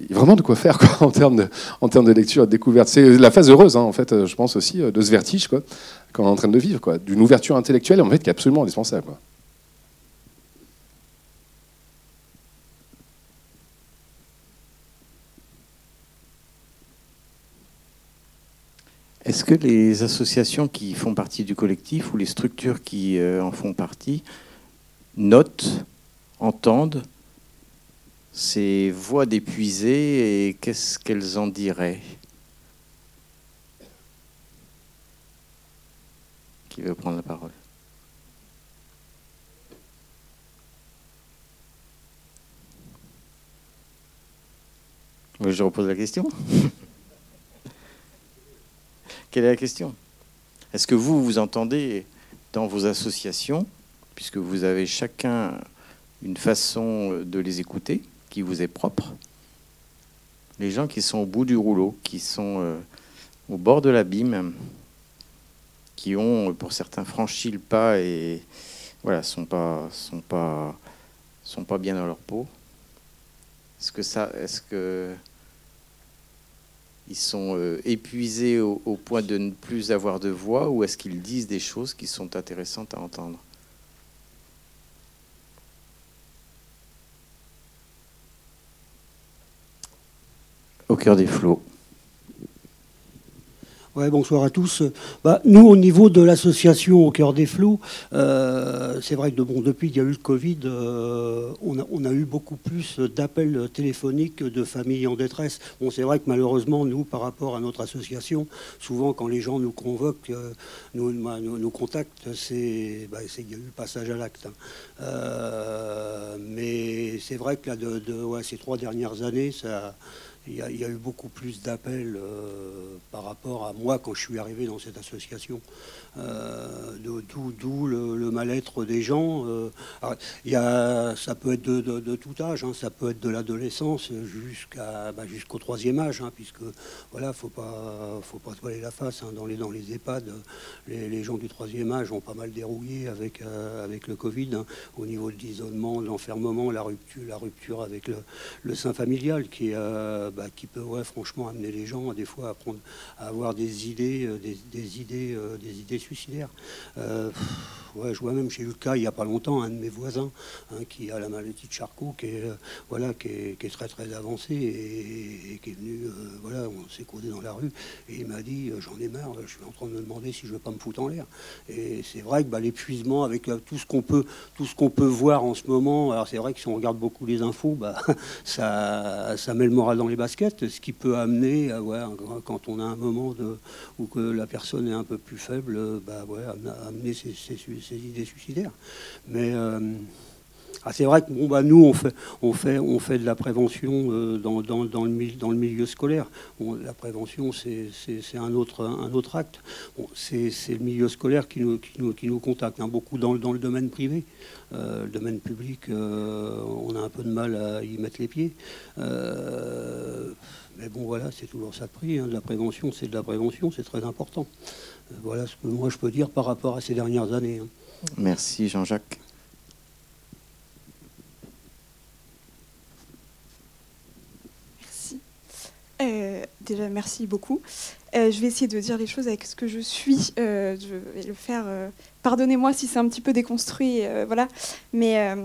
vraiment de quoi faire en, termes de, en termes de lecture et de découverte. C'est la phase heureuse, hein, en fait, je pense aussi, de ce vertige qu'on est en train de vivre, d'une ouverture intellectuelle en fait, qui est absolument indispensable. Quoi. Est-ce que les associations qui font partie du collectif ou les structures qui euh, en font partie notent, entendent ces voix d'épuisés et qu'est-ce qu'elles en diraient? Qui veut prendre la parole? Je repose la question. Quelle est la question? Est-ce que vous, vous entendez dans vos associations, puisque vous avez chacun une façon de les écouter, qui vous est propre. Les gens qui sont au bout du rouleau, qui sont euh, au bord de l'abîme, qui ont, pour certains, franchi le pas et voilà, sont pas, sont pas, sont pas bien dans leur peau. Est-ce que ça, est-ce que ils sont euh, épuisés au, au, point de ne plus avoir de voix, ou est-ce qu'ils disent des choses qui sont intéressantes à entendre? Au cœur des flots. Ouais, bonsoir à tous. Bah, nous, au niveau de l'association Au cœur des flots, euh, c'est vrai que depuis qu'il y a eu le Covid, euh, on, a, eu beaucoup plus d'appels téléphoniques de familles en détresse. Bon, c'est vrai que malheureusement, nous, par rapport à notre association, souvent quand les gens nous convoquent, euh, nous, nous, contactent, c'est, bah, il y a eu le passage à l'acte. Hein. mais c'est vrai que là, de ces trois dernières années, ça il y, a, eu beaucoup plus d'appels euh, par rapport à moi quand je suis arrivé dans cette association. Euh, d'où le, mal-être des gens. Euh, il y a, ça peut être de, tout âge, hein. ça peut être de l'adolescence jusqu'à bah, jusqu'au troisième âge, hein, puisque voilà, faut pas faut pas voiler la face. Hein. dans les dans les EHPAD, les, gens du troisième âge ont pas mal dérouillé avec avec le Covid au niveau de l'isolement, de l'enfermement, la rupture la rupture avec le, le sein familial qui bah, qui peut franchement amener les gens des fois à prendre à avoir des idées des, des idées des idées suicidaire. Euh, ouais, je vois même, j'ai eu le cas il n'y a pas longtemps, un de mes voisins hein, qui a la maladie de Charcot, qui est, euh, voilà, qui est, très très avancé et, qui est venu, euh, voilà, on s'est causé dans la rue et il m'a dit j'en ai marre, je suis en train de me demander si je ne veux pas me foutre en l'air. Et c'est vrai que bah, l'épuisement avec tout ce qu'on peut, tout ce qu'on peut voir en ce moment, alors c'est vrai que si on regarde beaucoup les infos, bah, ça, ça met le moral dans les baskets, ce qui peut amener, ouais, quand on a un moment de, où que la personne est un peu plus faible, bah, ouais, amener ses, idées suicidaires. Mais euh, Ah, c'est vrai que bon, bah, nous, on fait, on, fait, on fait de la prévention euh, dans, dans, dans, le, dans le milieu scolaire. la prévention, c'est un autre, un autre acte. c'est le milieu scolaire qui nous, qui nous, qui nous contacte, hein, beaucoup dans, le domaine privé. Euh, le domaine public, euh, on a un peu de mal à y mettre les pieds. mais bon, voilà, c'est toujours ça de prix. Hein. La prévention, c'est de la prévention, c'est très important. voilà ce que moi je peux dire par rapport à ces dernières années. Hein. Merci Jean-Jacques. Euh, déjà, merci beaucoup. Euh, je vais essayer de dire les choses avec ce que je suis. Euh, je vais le faire. Pardonnez-moi si c'est un petit peu déconstruit, voilà. Mais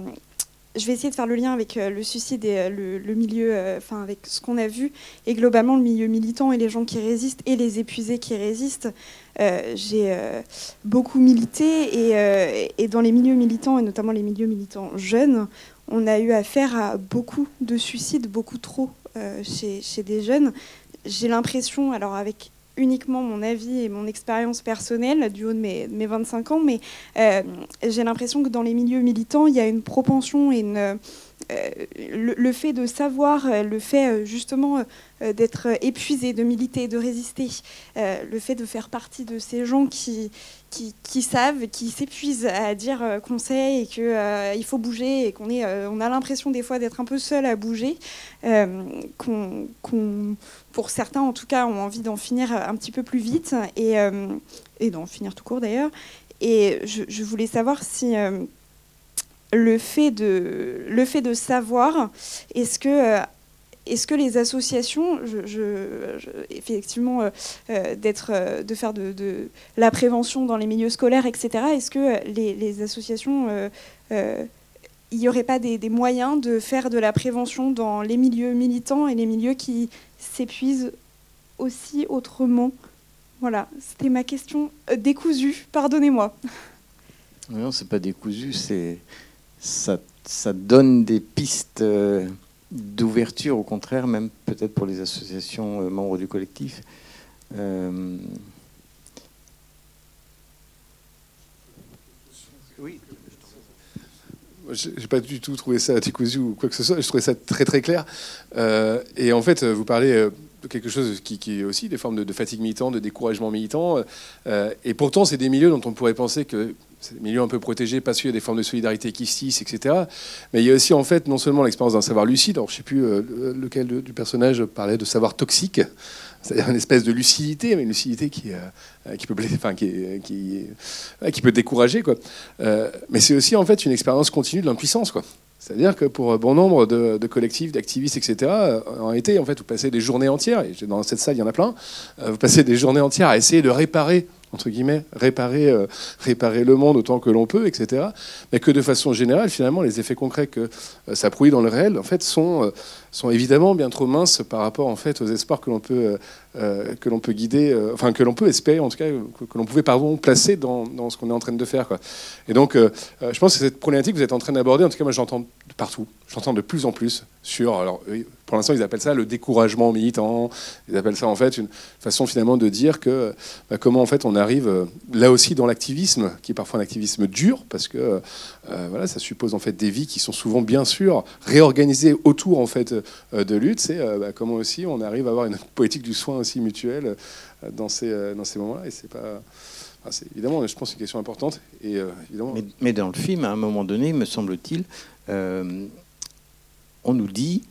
je vais essayer de faire le lien avec le suicide et le, milieu, enfin avec ce qu'on a vu et globalement le milieu militant et les gens qui résistent et les épuisés qui résistent. J'ai beaucoup milité et, et, dans les milieux militants et notamment les milieux militants jeunes, on a eu affaire à beaucoup de suicides, beaucoup trop euh, chez, des jeunes. J'ai l'impression, alors avec uniquement mon avis et mon expérience personnelle du haut de mes, 25 ans, mais euh, j'ai l'impression que dans les milieux militants, il y a une propension et une, euh, le, fait de savoir, euh, le fait euh, justement d'être épuisé, de militer, de résister, le fait de faire partie de ces gens qui, savent, qui s'épuisent à dire qu'on sait et qu'il faut bouger et qu'on a l'impression des fois d'être un peu seul à bouger, qu'on, pour certains en tout cas ont envie d'en finir un petit peu plus vite et, d'en finir tout court d'ailleurs. Et je voulais savoir si le fait de, le fait de savoir, est-ce que, euh, est-ce que les associations, effectivement, euh, euh, de faire de, la prévention dans les milieux scolaires, etc., est-ce que les, associations, il n'y aurait pas des, des, moyens de faire de la prévention dans les milieux militants et les milieux qui s'épuisent aussi autrement? Voilà, c'était ma question décousue, pardonnez-moi. Non, c'est pas décousu, c'est ça, donne des pistes euh, d'ouverture, au contraire, même peut-être pour les associations euh, membres du collectif. Euh, oui. J'ai pas du tout trouvé ça décousu ou quoi que ce soit. Je trouvais ça très très clair. et en fait, vous parlez quelque chose qui, est aussi des formes de, fatigue militante, de découragement militant. et pourtant, c'est des milieux dont on pourrait penser que c'est des milieux un peu protégés parce qu'il y a des formes de solidarité qui se tissent, etc. Mais il y a aussi en fait non seulement l'expérience d'un savoir lucide, alors je ne sais plus euh, lequel du personnage parlait de savoir toxique, c'est-à-dire une espèce de lucidité, mais une lucidité qui, euh, qui peut, enfin, qui, peut décourager, quoi. Euh, mais c'est aussi en fait une expérience continue de l'impuissance, quoi. C'est-à-dire que pour bon nombre de, collectifs, d'activistes, etc., en été, en fait, vous passez des journées entières, et dans cette salle, il y en a plein, vous passez des journées entières à essayer de réparer entre guillemets, réparer, euh, réparer le monde autant que l'on peut, etc. Mais que de façon générale, finalement, les effets concrets que euh, ça produit dans le réel, en fait, sont, euh, sont évidemment bien trop minces par rapport, en fait, aux espoirs que l'on peut, que l'on peut guider, enfin, que l'on peut espérer, en tout cas, que, l'on pouvait, pardon, placer dans, dans ce qu'on est en train de faire. Quoi. Et donc, je pense que cette problématique que vous êtes en train d'aborder, en tout cas, moi, j'entends partout, j'entends de plus en plus sur, alors, pour l'instant, ils appellent ça le découragement militant. Ils appellent ça en fait une façon finalement de dire que bah, comment en fait on arrive euh, là aussi dans l'activisme, qui est parfois un activisme dur, parce que euh, voilà, ça suppose en fait des vies qui sont souvent bien sûr réorganisées autour en fait euh, de lutte. C'est bah, comment aussi on arrive à avoir une politique du soin aussi mutuel dans ces dans ces moments-là. Et c'est pas c'est évidemment, je pense, une question importante. Et, évidemment... mais, mais, dans le film, à un moment donné, me semble-t-il, on nous dit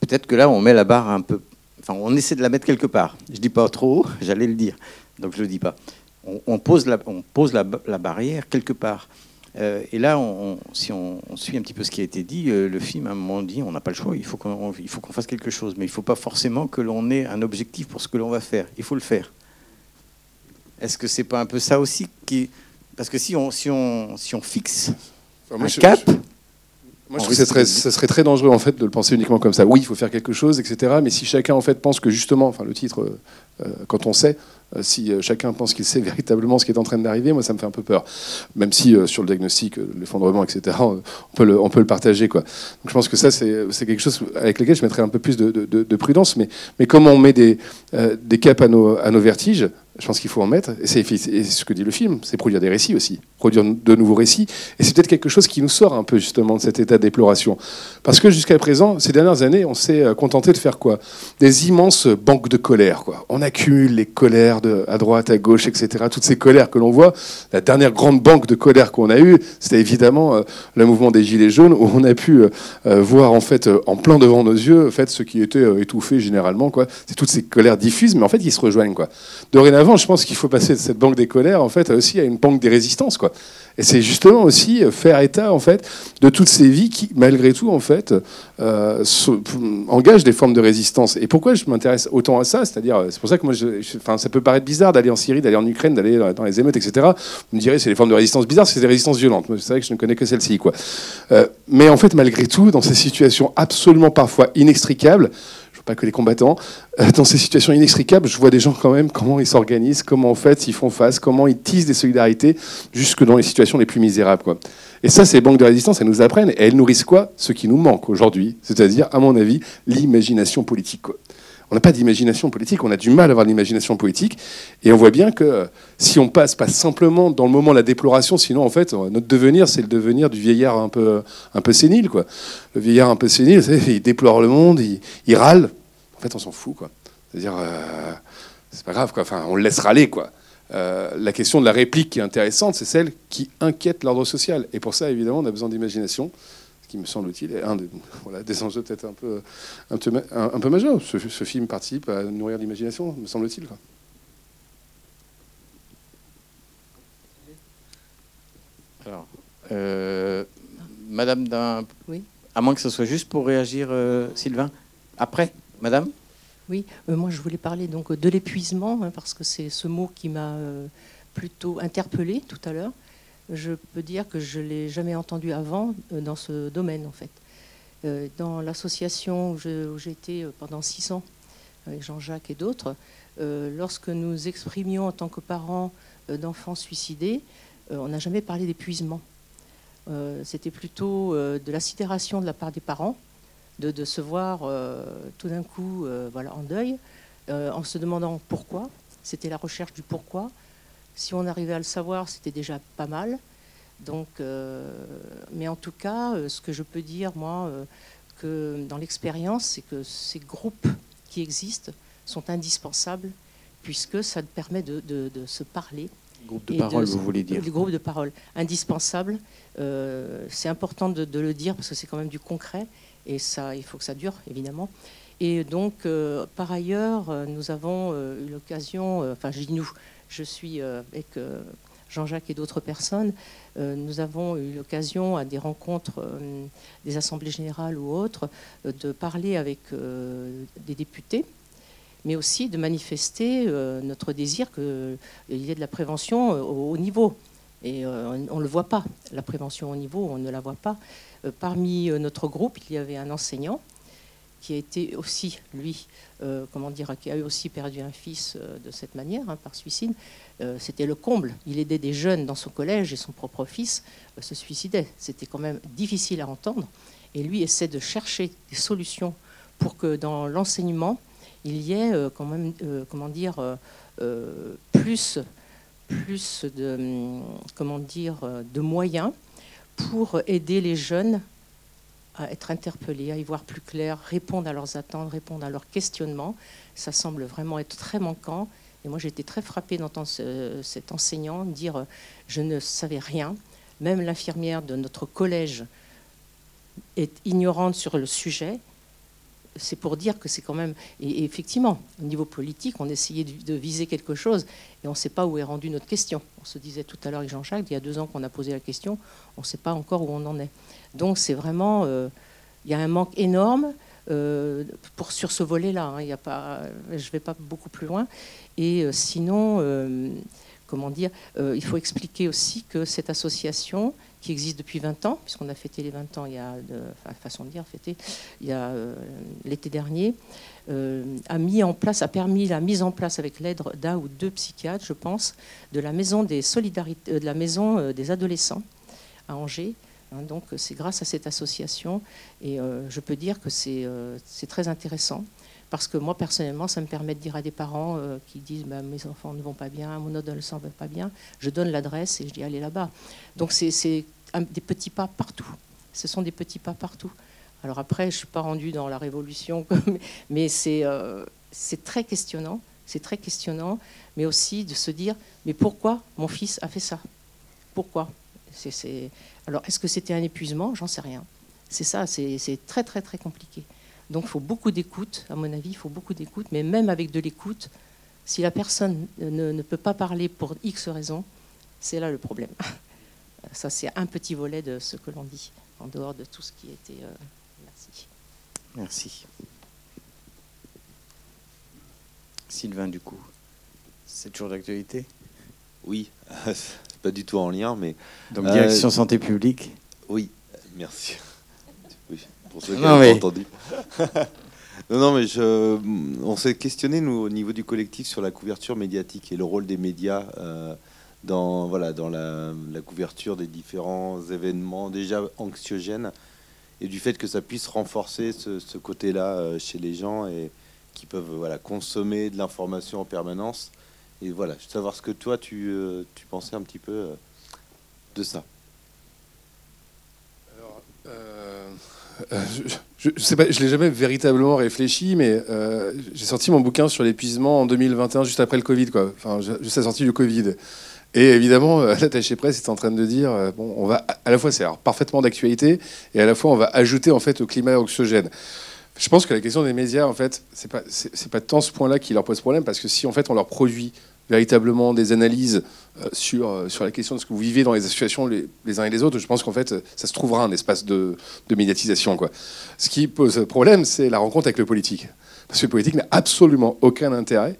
peut-être que là, on met la barre un peu. Enfin, on essaie de la mettre quelque part. Je dis pas trop haut, j'allais le dire, donc je le dis pas. On, pose, la, on pose la, barrière quelque part. Euh, et là, on, si on, suit un petit peu ce qui a été dit, euh, le film, à un moment dit, on n'a pas le choix, il faut qu'on qu'on fasse quelque chose. Mais il ne faut pas forcément que l'on ait un objectif pour ce que l'on va faire. Il faut le faire. Est-ce que c'est pas un peu ça aussi qui... Parce que si on, si on, si on fixe un cap... Moi, je trouve que ça serait, très dangereux en fait de le penser uniquement comme ça. Oui, il faut faire quelque chose, etc. Mais si chacun en fait pense que justement, enfin le titre, euh, euh, quand on sait, euh, si chacun pense qu'il sait véritablement ce qui est en train d'arriver, moi ça me fait un peu peur. Même si sur le diagnostic, l'effondrement, etc. On peut le, on peut le partager quoi. Donc je pense que ça c'est quelque chose avec lequel je mettrais un peu plus de, de, prudence. Mais, mais comment on met des, des caps à nos, à nos vertiges, je pense qu'il faut en mettre. Et c'est ce que dit le film, c'est produire des récits aussi produire de nouveaux récits. Et c'est peut-être quelque chose qui nous sort un peu justement de cet état déploration. Parce que jusqu'à présent, ces dernières années, on s'est euh, contenté de faire quoi? Des immenses banques de colère. Quoi. On accumule les colères de, à droite, à gauche, etc. Toutes ces colères que l'on voit. La dernière grande banque de colère qu'on a eue, c'était évidemment euh, le mouvement des Gilets jaunes, où on a pu euh, voir en fait, en plein devant nos yeux, en fait, ce qui était étouffé généralement. Quoi. C'est toutes ces colères diffuses, mais en fait, qui se rejoignent. Quoi. Dorénavant, je pense qu'il faut passer de cette banque des colères, en fait, aussi à une banque des résistances. Quoi. Et c'est justement aussi faire état en fait de toutes ces vies qui, malgré tout, en fait, euh, engagent des formes de résistance. Et pourquoi je m'intéresse autant à ça? C'est-à-dire, c'est pour ça que moi, je, ça peut paraître bizarre d'aller en Syrie, d'aller en Ukraine, d'aller dans les émeutes, etc. Vous me direz, c'est des formes de résistance bizarres, c'est des résistances violentes. C'est vrai que je ne connais que celle-ci, quoi. Euh, mais en fait, malgré tout, dans ces situations absolument parfois inextricables, pas que les combattants. Euh, dans ces situations inextricables, je vois des gens quand même, comment ils s'organisent, comment en fait ils font face, comment ils tissent des solidarités jusque dans les situations les plus misérables. Et ça, ces banques de résistance, elles nous apprennent et elles nourrissent quoi? Ce qui nous manque aujourd'hui, c'est-à-dire, à mon avis, l'imagination politique. On n'a pas d'imagination politique, on a du mal à avoir l'imagination politique. Et on voit bien que si on passe pas simplement dans le moment la déploration, sinon en fait, notre devenir, c'est le devenir du vieillard un peu, un peu sénile. Quoi. Le vieillard un peu sénile, il déplore le monde, il, râle. En fait, on s'en fout. C'est-à-dire, euh, c'est pas grave, quoi. Enfin, on le laisse râler. Quoi. Euh, la question de la réplique qui est intéressante, c'est celle qui inquiète l'ordre social. Et pour ça, évidemment, on a besoin d'imagination qui me semble-t-il est un des, voilà, des enjeux peut-être un peu, un, peu, un, peu majeurs. Ce, film participe à nourrir l'imagination, me semble-t-il. Alors, euh, Madame d'un... Oui. À moins que ce soit juste pour réagir, euh, Sylvain. Après, Madame? Oui, euh, moi je voulais parler donc de l'épuisement, hein, parce que c'est ce mot qui m'a plutôt interpellé tout à l'heure je peux dire que je ne l'ai jamais entendu avant euh, dans ce domaine, en fait. Euh, dans l'association où été euh, pendant six ans, avec Jean-Jacques et d'autres, lorsque nous exprimions en tant que parents d'enfants suicidés, on n'a jamais parlé d'épuisement. C'était plutôt de la sidération de la part des parents, de, se voir tout d'un coup voilà, en deuil, en se demandant pourquoi. C'était la recherche du pourquoi. Si on arrivait à le savoir, c'était déjà pas mal. Donc, euh, mais en tout cas, euh, ce que je peux dire, moi, euh, que dans l'expérience, c'est que ces groupes qui existent sont indispensables puisque ça permet de, se parler. Groupe de parole, vous voulez dire Le groupe de parole, indispensable. c'est important de, le dire parce que c'est quand même du concret et ça, il faut que ça dure, évidemment. Et donc, par ailleurs, nous avons eu l'occasion, enfin, je dis nous, je suis avec Jean-Jacques et d'autres personnes, euh, nous avons eu l'occasion à des rencontres euh, des assemblées générales ou autres euh, de parler avec des députés mais aussi de manifester notre désir qu'il y ait de la prévention au haut niveau. Et on ne le voit pas, la prévention au niveau, on ne la voit pas. Parmi notre groupe, il y avait un enseignant qui a été aussi, lui, comment dire, qui a eu aussi perdu un fils de cette manière, hein, par suicide, euh, c'était le comble. Il aidait des jeunes dans son collège et son propre fils euh, se suicidait. C'était quand même difficile à entendre. Et lui essaie de chercher des solutions pour que dans l'enseignement, il y ait euh, quand même, comment dire, plus, plus de, hum, comment dire, de moyens pour aider les jeunes à être interpellés, à y voir plus clair, répondre à leurs attentes, répondre à leurs questionnements. Ça semble vraiment être très manquant et moi, été très frappée d'entendre cet enseignant dire euh, Je ne savais rien. Même l'infirmière de notre collège est ignorante sur le sujet. C'est pour dire que c'est quand même. Et, effectivement, au niveau politique, on essayait de, viser quelque chose et on ne sait pas où est rendue notre question. On se disait tout à l'heure avec Jean-Jacques, il y a deux ans qu'on a posé la question, on ne sait pas encore où on en est. Donc, c'est vraiment. Euh, il y a un manque énorme. Euh, pour, sur ce volet-là. Hein, pas, je ne vais pas beaucoup plus loin. Et euh, sinon, comment dire, il faut expliquer aussi que cette association, qui existe depuis 20 ans, puisqu'on a fêté les 20 ans il y a, façon de dire, fêté, il y a l'été dernier, a mis en place, a permis la mise en place avec l'aide d'un ou deux psychiatres, je pense, de la maison des solidarités, de la maison des adolescents à Angers. Hein, donc c'est grâce à cette association et je peux dire que c'est très intéressant Parce que moi, personnellement, ça me permet de dire à des parents euh, qui disent bah, mes enfants ne vont pas bien, mon adolescent ne va pas bien, je donne l'adresse et je dis allez là-bas. Donc c'est des petits pas partout. Ce sont des petits pas partout. Alors après, je ne suis pas rendue dans la révolution, mais euh, c'est très questionnant. C'est très questionnant, mais aussi de se dire mais pourquoi mon fils a fait ça? Pourquoi? Alors, est-ce que c'était un épuisement? J'en sais rien. C'est ça, c'est très, très, très compliqué. Donc, il faut beaucoup d'écoute, à mon avis, il faut beaucoup d'écoute, mais même avec de l'écoute, si la personne ne, peut pas parler pour X raisons, c'est là le problème. Ça, c'est un petit volet de ce que l'on dit, en dehors de tout ce qui était. Euh, merci. Merci. Sylvain, du coup, c'est toujours d'actualité? Oui, pas du tout en lien, mais. Donc, direction euh, santé publique Oui, merci. Oui, pour ceux qui n'ont pas entendu. non, non, mais je, on s'est questionné, nous, au niveau du collectif, sur la couverture médiatique et le rôle des médias. Euh, dans, voilà, dans la, couverture des différents événements déjà anxiogènes et du fait que ça puisse renforcer ce, ce côté-là euh, chez les gens et, qui peuvent voilà, consommer de l'information en permanence. Et voilà, je veux savoir ce que toi, tu, euh, tu pensais un petit peu euh, de ça. Euh, je ne l'ai jamais véritablement réfléchi, mais j'ai sorti mon bouquin sur l'épuisement en 2021, juste après le Covid, quoi. Enfin, juste à la sortie du Covid. Et évidemment, l'attaché presse est en train de dire, bon, on va à la fois c'est parfaitement d'actualité, et à la fois on va ajouter en fait au climat oxygène. Je pense que la question des médias, en fait, c'est pas pas tant ce point-là qui leur pose problème, parce que si en fait on leur produit véritablement des analyses euh, sur, euh, sur la question de ce que vous vivez dans les associations les, uns et les autres, je pense qu'en fait, ça se trouvera un espace de, de médiatisation. Quoi. Ce qui pose problème, c'est la rencontre avec le politique. Parce que le politique n'a absolument aucun intérêt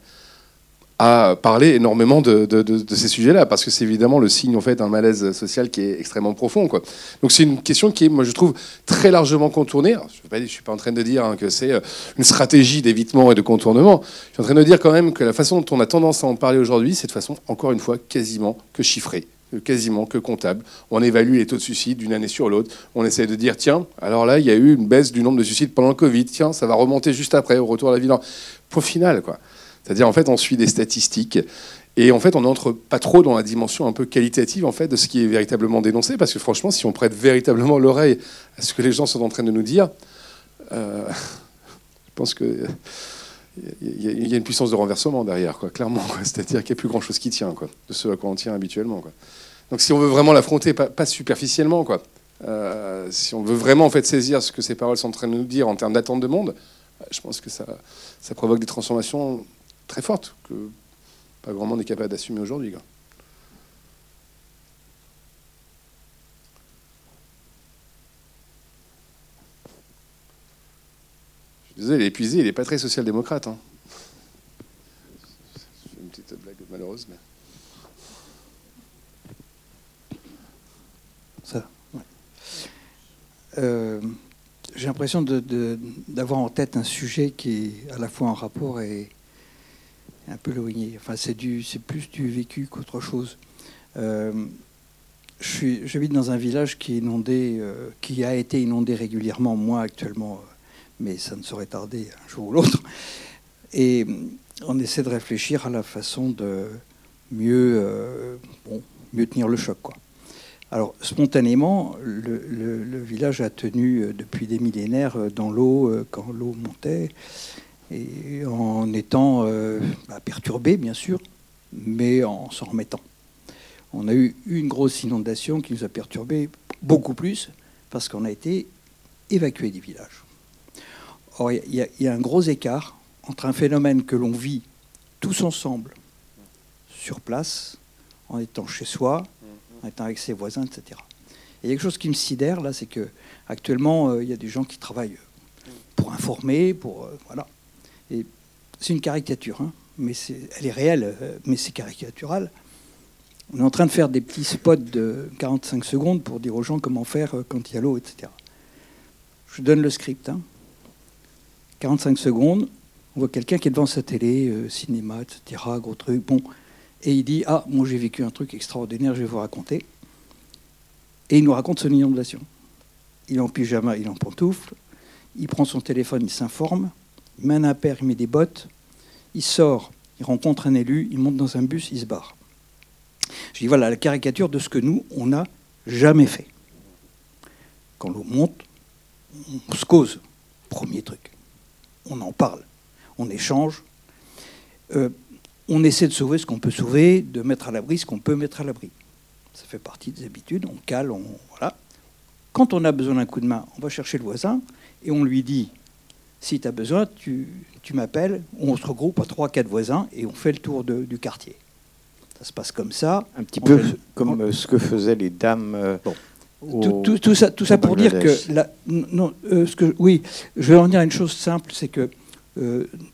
à parler énormément de, ces sujets-là, parce que c'est évidemment le signe en fait d'un malaise social qui est extrêmement profond. Donc c'est une question qui est, moi je trouve, très largement contournée. je ne suis pas en train de dire hein, que c'est euh, une stratégie d'évitement et de contournement. Je suis en train de dire quand même que la façon dont on a tendance à en parler aujourd'hui, c'est de façon, encore une fois, quasiment que chiffrée quasiment que comptable. On évalue les taux de suicide d'une année sur l'autre. On essaie de dire, tiens, alors là, il y a eu une baisse du nombre de suicides pendant le Covid. Tiens, ça va remonter juste après, au retour à la vie. Pour final, quoi. C'est-à-dire, en fait, on suit des statistiques. Et en fait, on n'entre pas trop dans la dimension un peu qualitative en fait, de ce qui est véritablement dénoncé, parce que franchement, si on prête véritablement l'oreille à ce que les gens sont en train de nous dire, euh, je pense que il y, a une puissance de renversement derrière, quoi, clairement. C'est-à-dire qu'il n'y a plus grand-chose qui tient, quoi, de ce à quoi on tient habituellement. Quoi. Donc, si on veut vraiment l'affronter, pas, superficiellement, quoi, euh, si on veut vraiment en fait saisir ce que ces paroles sont en train de nous dire en termes d'attente de monde, je pense que ça, ça provoque des transformations très forte que pas grand monde n'est capable d'assumer aujourd'hui. Je suis désolé, il est épuisé, il n'est pas très social-démocrate. Hein. une petite blague malheureuse, mais. Ça, euh, J'ai l'impression d'avoir en tête un sujet qui est à la fois en rapport et un peu éloigné. Enfin, c'est du, c'est plus du vécu qu'autre chose. Euh, j'habite dans un village qui est inondé, euh, qui a été inondé régulièrement, moi actuellement, euh, mais ça ne saurait tarder un jour ou l'autre. Et on essaie de réfléchir à la façon de mieux, bon, mieux tenir le choc. Alors, spontanément, le, village a tenu depuis des millénaires dans l'eau, quand l'eau montait et en étant euh, bah, perturbé, bien sûr, mais en s'en remettant. On a eu une grosse inondation qui nous a perturbé beaucoup plus parce qu'on a été évacué des villages. Or, il y, a un gros écart entre un phénomène que l'on vit tous ensemble, sur place, en étant chez soi, en étant avec ses voisins, etc. Et il y a quelque chose qui me sidère là, c'est que actuellement, euh, il y a des gens qui travaillent pour informer, pour euh, voilà c'est une caricature, hein, mais elle est réelle, euh, mais c'est caricatural. On est en train de faire des petits spots de 45 secondes pour dire aux gens comment faire euh, quand il y a l'eau, etc. Je donne le script. 45 hein. secondes, on voit quelqu'un qui est devant sa télé, euh, cinéma, etc., gros truc, bon, et il dit Ah, moi j'ai vécu un truc extraordinaire, je vais vous raconter. Et il nous raconte son inondation. Il est en pyjama, il est en pantoufle, il prend son téléphone, il s'informe, il met un il met des bottes, il sort, il rencontre un élu, il monte dans un bus, il se barre. Je dis voilà la caricature de ce que nous, on n'a jamais fait. Quand l'eau monte, on se cause, premier truc. On en parle, on échange. Euh, on essaie de sauver ce qu'on peut sauver, de mettre à l'abri ce qu'on peut mettre à l'abri. Ça fait partie des habitudes, on cale, on. Voilà. Quand on a besoin d'un coup de main, on va chercher le voisin et on lui dit si tu as besoin, tu, m'appelles, on se regroupe à 3-4 voisins et on fait le tour du quartier. Ça se passe comme ça. Un petit peu comme euh, ce que faisaient les dames. Euh, tout, ça, tout ça pour dire que, non, euh, ce que. Oui, je vais en dire une chose simple c'est que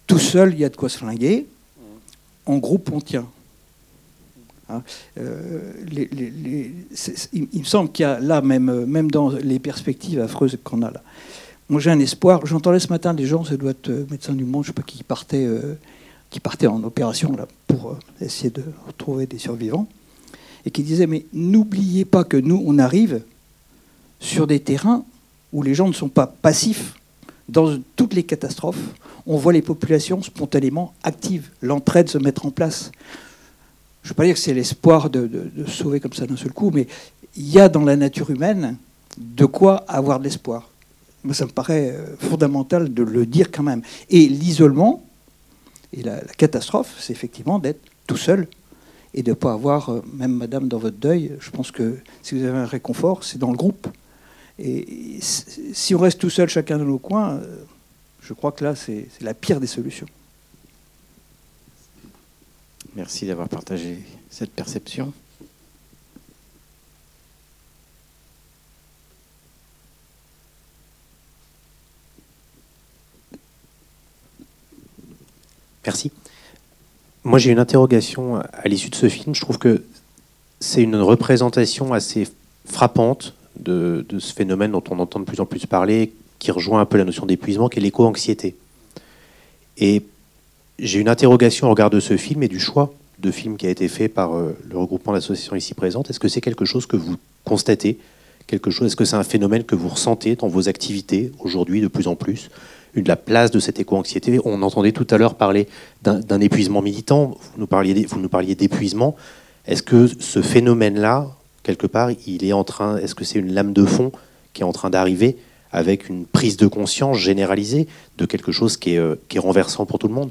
tout seul, il y a de quoi se flinguer. En groupe, on tient. Hein, il, me semble qu'il y a là, même, même dans les perspectives affreuses qu'on a là, moi, j'ai un espoir. J'entendais ce matin des gens, ça doit être euh, médecins du monde, je ne sais pas qui partaient, euh, qui partaient en opération là, pour euh, essayer de retrouver des survivants, et qui disaient Mais n'oubliez pas que nous, on arrive sur des terrains où les gens ne sont pas passifs. Dans toutes les catastrophes, on voit les populations spontanément actives, l'entraide se mettre en place. Je ne veux pas dire que c'est l'espoir de, de sauver comme ça d'un seul coup, mais il y a dans la nature humaine de quoi avoir de l'espoir ça me paraît euh, fondamental de le dire quand même. Et l'isolement et la, catastrophe, c'est effectivement d'être tout seul et de ne pas avoir, euh, même madame, dans votre deuil, je pense que si vous avez un réconfort, c'est dans le groupe. Et si on reste tout seul, chacun dans nos coins, euh, je crois que là, c'est la pire des solutions. Merci d'avoir partagé cette perception. Merci. Moi, j'ai une interrogation à l'issue de ce film. Je trouve que c'est une représentation assez frappante de, ce phénomène dont on entend de plus en plus parler, qui rejoint un peu la notion d'épuisement, qui est l'éco-anxiété. Et j'ai une interrogation au regard de ce film et du choix de film qui a été fait par euh, le regroupement d'associations ici présentes. Est-ce que c'est quelque chose que vous constatez quelque chose Est-ce que c'est un phénomène que vous ressentez dans vos activités aujourd'hui de plus en plus de la place de cette éco-anxiété. On entendait tout à l'heure parler d'un épuisement militant, vous nous parliez, d'épuisement. Est-ce que ce phénomène-là, quelque part, il est en train, est-ce que c'est une lame de fond qui est en train d'arriver avec une prise de conscience généralisée de quelque chose qui est, euh, qui est renversant pour tout le monde?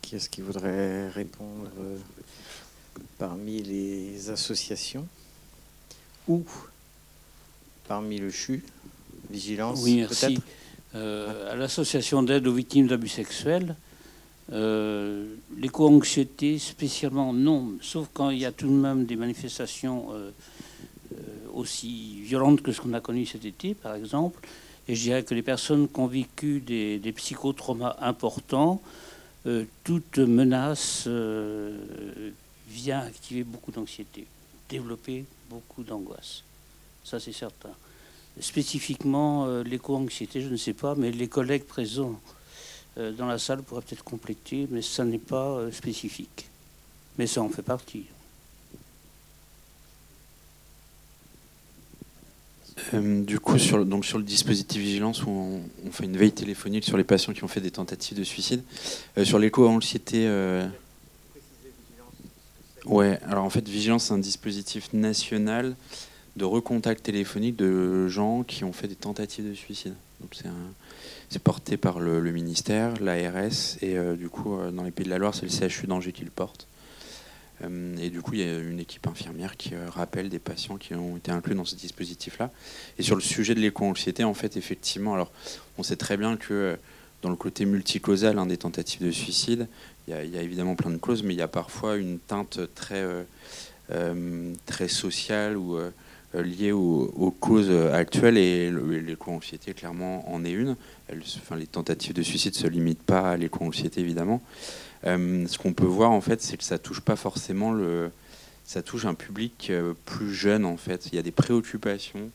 Qui est-ce qui voudrait répondre euh, parmi les associations ou parmi le CHU vigilance Oui, merci. Euh, à l'association d'aide aux victimes d'abus sexuels, euh, l'éco-anxiété spécialement non, sauf quand il y a tout de même des manifestations euh, aussi violentes que ce qu'on a connu cet été, par exemple. Et je dirais que les personnes qui ont vécu des, des psychotraumas importants, toute menace vient activer beaucoup d'anxiété, développer beaucoup d'angoisse. Ça, c'est certain. Spécifiquement, euh, l'éco-anxiété, je ne sais pas, mais les collègues présents euh, dans la salle pourraient peut-être compléter, mais ça n'est pas euh, spécifique. Mais ça en fait partie. du coup, sur le, donc sur le dispositif vigilance, où on, fait une veille téléphonique sur les patients qui ont fait des tentatives de suicide. sur l'éco-anxiété. Ouais, alors en fait, vigilance, c'est un dispositif national de recontact téléphonique de gens qui ont fait des tentatives de suicide. C'est porté par le, ministère, l'ARS, et euh, du coup, euh, dans les Pays de la Loire, c'est le CHU d'Angers qui le porte. Euh, et du coup, il y a une équipe infirmière qui rappelle des patients qui ont été inclus dans ce dispositif-là. Et sur le sujet de l'éco-anxiété, en fait, effectivement, alors, on sait très bien que dans le côté multicausal hein, des tentatives de suicide, il y, a, évidemment plein de causes, mais il y a parfois une teinte très, très sociale ou euh, liées aux, causes actuelles et l'éco-anxiété clairement en est une. enfin, les tentatives de suicide ne se limitent pas à l'éco-anxiété évidemment. Euh, ce qu'on peut voir en fait, c'est que ça touche pas forcément le, ça touche un public euh, plus jeune en fait. Il y a des préoccupations.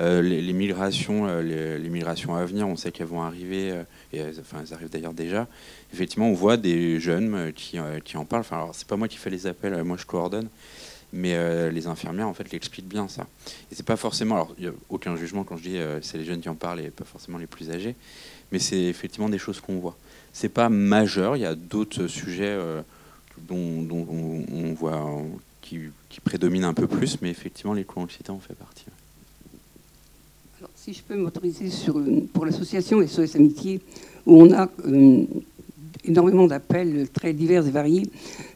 Les, migrations, les, migrations à venir, on sait qu'elles vont arriver, et enfin elles arrivent d'ailleurs déjà. Effectivement, on voit des jeunes qui, en parlent. Enfin, alors c'est pas moi qui fais les appels, moi je coordonne Mais euh, les infirmières, en fait, l'expliquent bien, ça. Et c'est pas forcément. Alors, a aucun jugement quand je dis euh, c'est les jeunes qui en parlent et pas forcément les plus âgés. Mais c'est effectivement des choses qu'on voit. C'est pas majeur. Il y a d'autres sujets euh, dont, on, voit qui, prédominent un peu plus. Mais effectivement, les co-anxiétés en fait partie. Si je peux m'autoriser sur, pour l'association SOS Amitié, où on a énormément d'appels très divers et variés.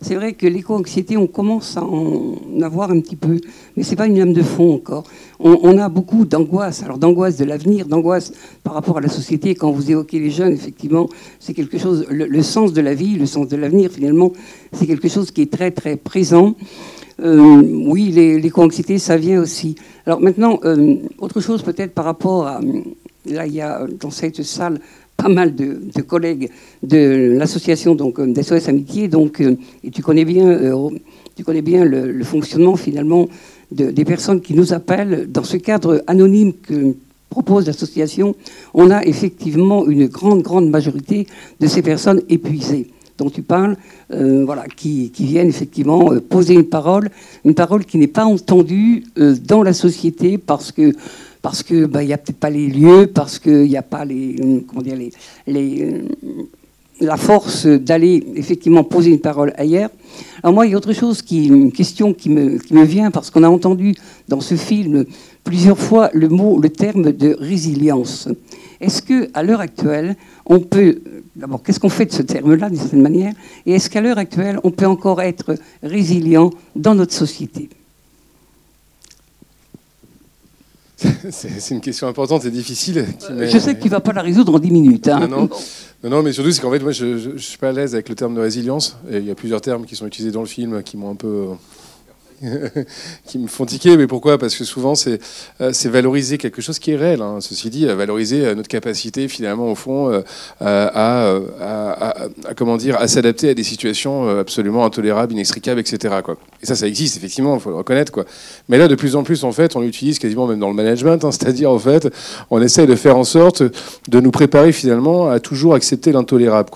C'est vrai que l'éco-anxiété, on commence à en avoir un petit peu, mais ce n'est pas une lame de fond encore. On, a beaucoup d'angoisse, alors d'angoisse de l'avenir, d'angoisse par rapport à la société. Quand vous évoquez les jeunes, effectivement, c'est quelque chose, le, sens de la vie, le sens de l'avenir, finalement, c'est quelque chose qui est très, très présent. Euh, oui, l'éco-anxiété, ça vient aussi. Alors maintenant, euh, autre chose peut-être par rapport à... Là, il y a dans cette salle pas mal de, collègues de l'association donc euh, d'SOS Amitié, donc euh, et tu connais bien, euh, tu connais bien le, fonctionnement finalement des personnes qui nous appellent dans ce cadre anonyme que propose l'association. On a effectivement une grande grande majorité de ces personnes épuisées dont tu parles, voilà, qui, qui, viennent effectivement poser une parole, une parole qui n'est pas entendue dans la société parce que parce que bah, il n'y a peut-être pas les lieux, parce qu'il n'y a pas les, euh, comment dire, les, les, euh, la force d'aller effectivement poser une parole ailleurs. Alors moi, il y a autre chose, qui, une question qui me, qui me vient, parce qu'on a entendu dans ce film plusieurs fois le mot, le terme de résilience. Est-ce que l'heure actuelle, on peut D'abord, qu'est-ce qu'on fait de ce terme-là, d'une certaine manière Et est-ce qu'à l'heure actuelle, on peut encore être résilient dans notre société C'est une question importante et difficile. je sais que tu ne vas pas la résoudre en 10 minutes. Hein. Non, non. mais surtout, c'est qu'en fait, moi, je ne suis pas à l'aise avec le terme de résilience. Et il y a plusieurs termes qui sont utilisés dans le film qui m'ont un peu qui me font tiquer. Mais pourquoi? Parce que souvent, c'est euh, valoriser quelque chose qui est réel. Hein. Ceci dit, euh, valoriser euh, notre capacité, finalement, au fond, à, comment dire, à s'adapter à des situations absolument intolérables, inextricables, etc. Et ça, ça existe, effectivement, il faut le reconnaître. Mais là, de plus en plus, en fait, on l'utilise quasiment même dans le management. Hein. C'est-à-dire, en fait, on essaie de faire en sorte de nous préparer, finalement, à toujours accepter l'intolérable.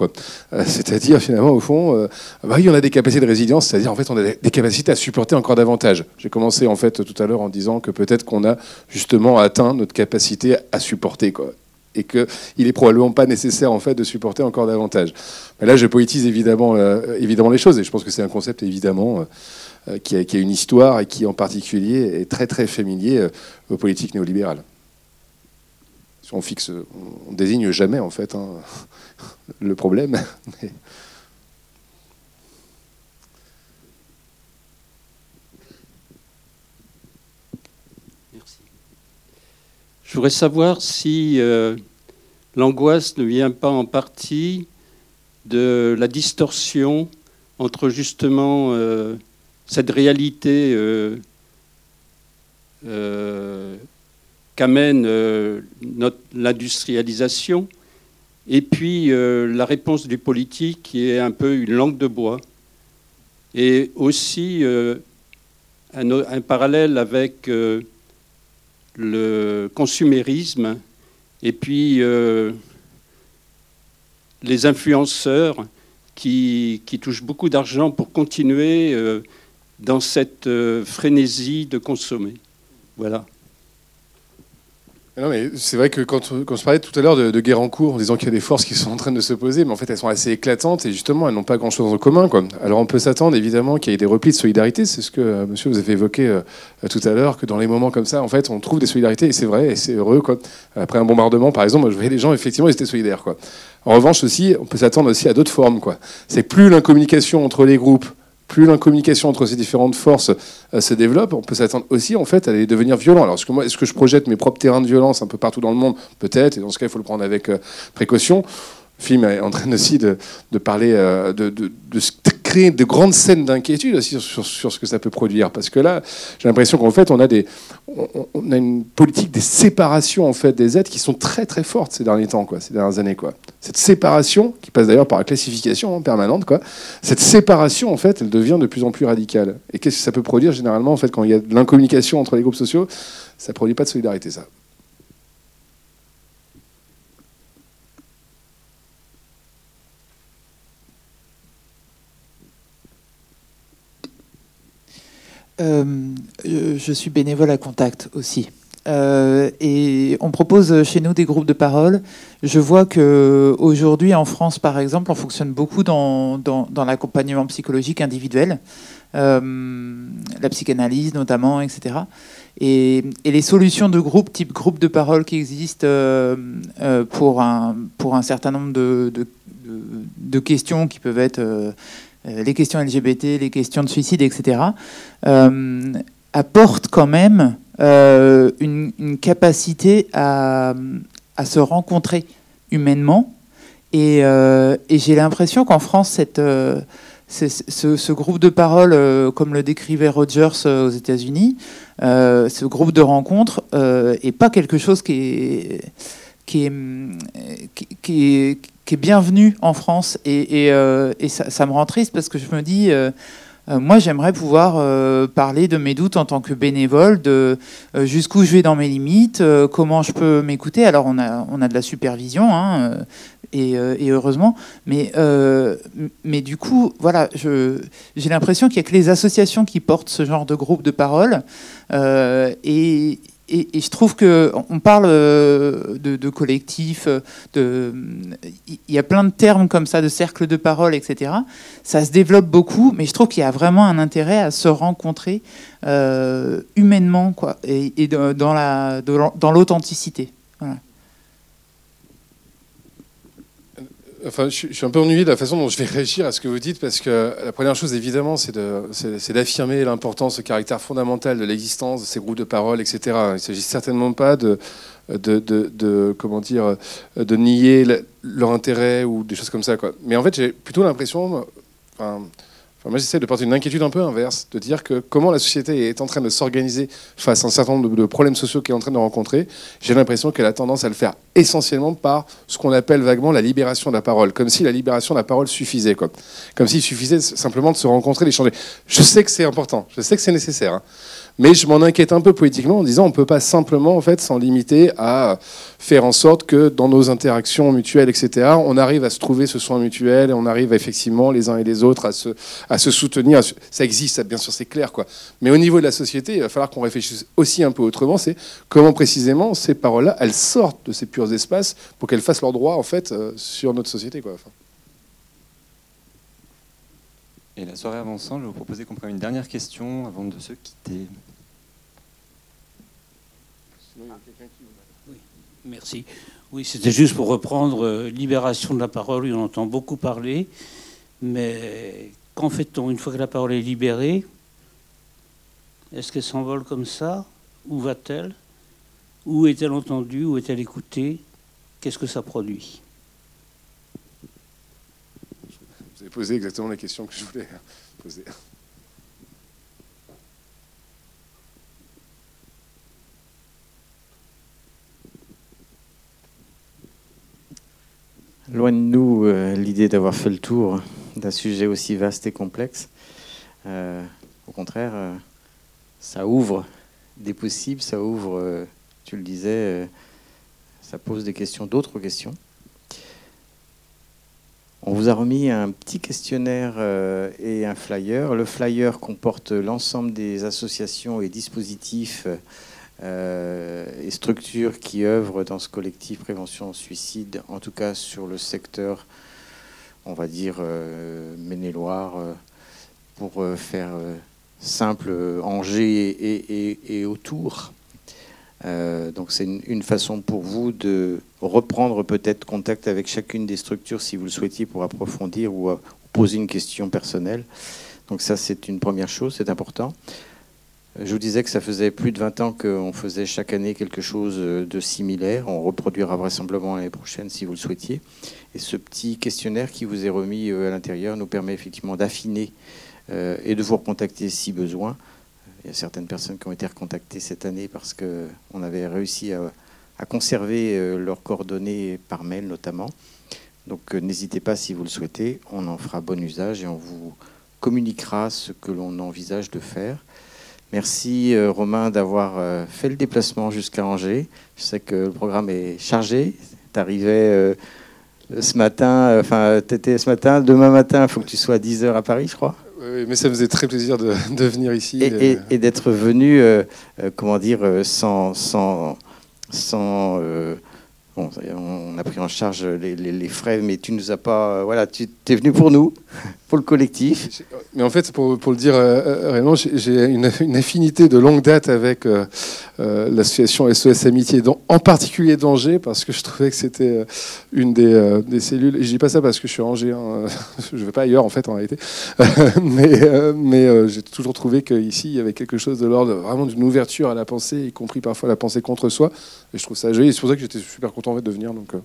C'est-à-dire, finalement, au fond, bah, oui, on a des capacités de résilience, c'est-à-dire, en fait, on a des capacités à supporter encore davantage. J'ai commencé en fait tout à l'heure en disant que peut-être qu'on a justement atteint notre capacité à supporter quoi et qu'il est probablement pas nécessaire en fait de supporter encore davantage. Mais là, je poétise évidemment, euh, évidemment les choses et je pense que c'est un concept évidemment euh, qui, a, qui, a, une histoire et qui en particulier est très très familier euh, aux politiques néolibérales. On fixe, on, désigne jamais en fait hein, le problème. Je voudrais savoir si euh, l'angoisse ne vient pas en partie de la distorsion entre justement euh, cette réalité euh, qu'amène l'industrialisation et puis la réponse du politique qui est un peu une langue de bois. Et aussi un, parallèle avec le consumérisme et puis euh, les influenceurs qui, touchent beaucoup d'argent pour continuer euh, dans cette euh, frénésie de consommer. Voilà. Non, mais c'est vrai que quand, quand je parlais tout à l'heure de, guerre en cours, en disant qu'il y a des forces qui sont en train de se poser, mais en fait elles sont assez éclatantes et justement elles n'ont pas grand-chose en commun. Quoi. Alors on peut s'attendre évidemment qu'il y ait des replis de solidarité, c'est ce que euh, monsieur vous avez évoqué euh, tout à l'heure, que dans les moments comme ça, en fait, on trouve des solidarités et c'est vrai et c'est heureux. Quoi. Après un bombardement, par exemple, je voyais les gens effectivement ils étaient solidaires. Quoi. En revanche aussi, on peut s'attendre aussi à d'autres formes. C'est plus l'incommunication entre les groupes plus l'incommunication entre ces différentes forces euh, se développe, on peut s'attendre aussi en fait à les devenir violents. Alors est-ce que moi, est-ce que je projette mes propres terrains de violence un peu partout dans le monde? Peut-être, et dans ce cas, il faut le prendre avec euh, précaution. Film est en train aussi de, parler, euh, de, créer de grandes scènes d'inquiétude aussi sur, ce que ça peut produire. Parce que là, j'ai l'impression qu'en fait, on a, des, on, a une politique des séparations en fait, des aides qui sont très très fortes ces derniers temps, quoi, ces dernières années. Quoi. Cette séparation, qui passe d'ailleurs par la classification permanente, quoi, cette séparation, en fait, elle devient de plus en plus radicale. Et qu'est-ce que ça peut produire généralement en fait, quand il y a de l'incommunication entre les groupes sociaux? Ça ne produit pas de solidarité, ça. Je suis bénévole à Contact aussi. et on propose chez nous des groupes de parole. Je vois que aujourd'hui en France, par exemple, on fonctionne beaucoup dans, l'accompagnement psychologique individuel, la psychanalyse notamment, etc. Et, les solutions de groupe, type groupe de parole qui existent euh, euh, pour, un, certain nombre de, questions qui peuvent être euh, les questions LGBT, les questions de suicide, etc., apportent quand même une, une, capacité à, se rencontrer humainement. Et, j'ai l'impression qu'en France, ce, groupe de parole, euh, comme le décrivait Rogers euh, aux États-Unis, euh, ce groupe de rencontres n'est pas quelque chose qui est, qui est, qui, est, qui est bienvenu en France. Et, et, ça, me rend triste parce que je me dis moi, j'aimerais pouvoir parler de mes doutes en tant que bénévole, de jusqu'où je vais dans mes limites, comment je peux m'écouter. Alors, on a, on a de la supervision, hein, euh, et, heureusement. Mais, euh, mais du coup, voilà, j'ai l'impression qu'il n'y a que les associations qui portent ce genre de groupe de parole. Euh, et, je trouve qu'on parle de, de collectifs, de, il y a plein de termes comme ça, de cercles de parole, etc. Ça se développe beaucoup, mais je trouve qu'il y a vraiment un intérêt à se rencontrer humainement, quoi, et, et dans l'authenticité. Voilà. Enfin, je, suis un peu ennuyé de la façon dont je vais réagir à ce que vous dites, parce que la première chose, évidemment, c'est d'affirmer l'importance, le caractère fondamental de l'existence de ces groupes de parole, etc. Il ne s'agit certainement pas de, comment dire, de nier leur intérêt ou des choses comme ça. Mais en fait, j'ai plutôt l'impression, moi, j'essaie de porter une inquiétude un peu inverse, de dire que comment la société est en train de s'organiser face à un certain nombre de problèmes sociaux qu'elle est en train de rencontrer, j'ai l'impression qu'elle a tendance à le faire essentiellement par ce qu'on appelle vaguement la libération de la parole, comme si la libération de la parole suffisait, quoi. Comme s'il suffisait simplement de se rencontrer, d'échanger. Je sais que c'est important, je sais que c'est nécessaire. Hein. Mais je m'en inquiète un peu politiquement en disant on ne peut pas simplement en fait s'en limiter à faire en sorte que dans nos interactions mutuelles, etc., on arrive à se trouver ce soin mutuel et on arrive effectivement les uns et les autres à se, à se soutenir. Ça existe, bien sûr, c'est clair. Quoi. Mais au niveau de la société, il va falloir qu'on réfléchisse aussi un peu autrement. C'est comment précisément ces paroles-là, elles sortent de ces purs espaces pour qu'elles fassent leur droit en fait euh, sur notre société. Quoi. Et la soirée avançant, je vais vous proposer qu'on prenne une dernière question avant de se quitter. Oui, merci. Oui, c'était juste pour reprendre euh, libération de la parole. On entend beaucoup parler, mais qu'en fait-on une fois que la parole est libérée Est-ce qu'elle s'envole comme ça? Où va-t-elle? Où est-elle entendue? Où est-elle écoutée? Qu'est-ce que ça produit? Vous avez posé exactement la question que je voulais poser. Loin de nous euh, l'idée d'avoir fait le tour d'un sujet aussi vaste et complexe. Euh, au contraire, euh, ça ouvre des possibles, ça ouvre, tu le disais, ça pose des questions, d'autres questions. On vous a remis un petit questionnaire euh, et un flyer. Le flyer comporte l'ensemble des associations et dispositifs euh, et structures qui œuvrent dans ce collectif prévention suicide, en tout cas sur le secteur, on va dire, euh, Maine-et-Loire, pour faire simple, Angers et autour. Euh, donc c'est une, façon pour vous de reprendre peut-être contact avec chacune des structures si vous le souhaitiez pour approfondir ou, euh, poser une question personnelle. Donc ça c'est une première chose, c'est important. Je vous disais que ça faisait plus de 20 ans qu'on faisait chaque année quelque chose de similaire. On reproduira vraisemblablement l'année prochaine si vous le souhaitiez. Et ce petit questionnaire qui vous est remis euh, à l'intérieur nous permet effectivement d'affiner et de vous recontacter si besoin il y a certaines personnes qui ont été recontactées cette année parce qu'on avait réussi à, conserver euh, leurs coordonnées par mail notamment. Donc euh, n'hésitez pas si vous le souhaitez, on en fera bon usage et on vous communiquera ce que l'on envisage de faire. Merci euh, Romain d'avoir fait le déplacement jusqu'à Angers. Je sais que le programme est chargé. Tu arrivais ce matin, enfin tu étais ce matin, demain matin, il faut que tu sois à 10h à Paris, je crois. Oui, mais ça me faisait très plaisir de, venir ici. Et, d'être venu, comment dire, sans, sans, sans on a pris en charge les, frais, mais tu nous as pas. Voilà, tu es venu pour nous, pour le collectif. Mais en fait, pour, le dire euh, euh, réellement, j'ai une, affinité de longue date avec euh, l'association SOS Amitié, en particulier d'Angers, parce que je trouvais que c'était une des, cellules. Et je dis pas ça parce que je suis Angers, hein, je ne vais pas ailleurs en fait en réalité. mais mais j'ai toujours trouvé qu'ici, il y avait quelque chose de l'ordre vraiment d'une ouverture à la pensée, y compris parfois la pensée contre soi. Et je trouve ça joli. C'est pour ça que j'étais super content de venir. Donc, euh.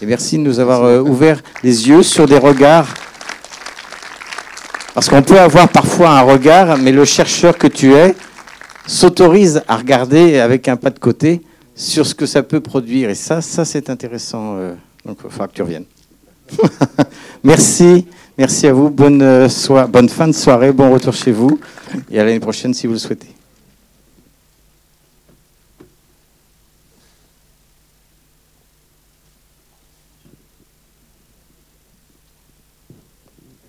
Et merci de nous avoir euh, ouvert les yeux sur des regards. Parce qu'on peut avoir parfois un regard, mais le chercheur que tu es s'autorise à regarder avec un pas de côté sur ce que ça peut produire. Et ça, c'est intéressant. Euh. Donc, il faudra que tu reviennes. merci. Merci à vous. Bonne, bonne fin de soirée. Bon retour chez vous. Et à l'année prochaine si vous le souhaitez.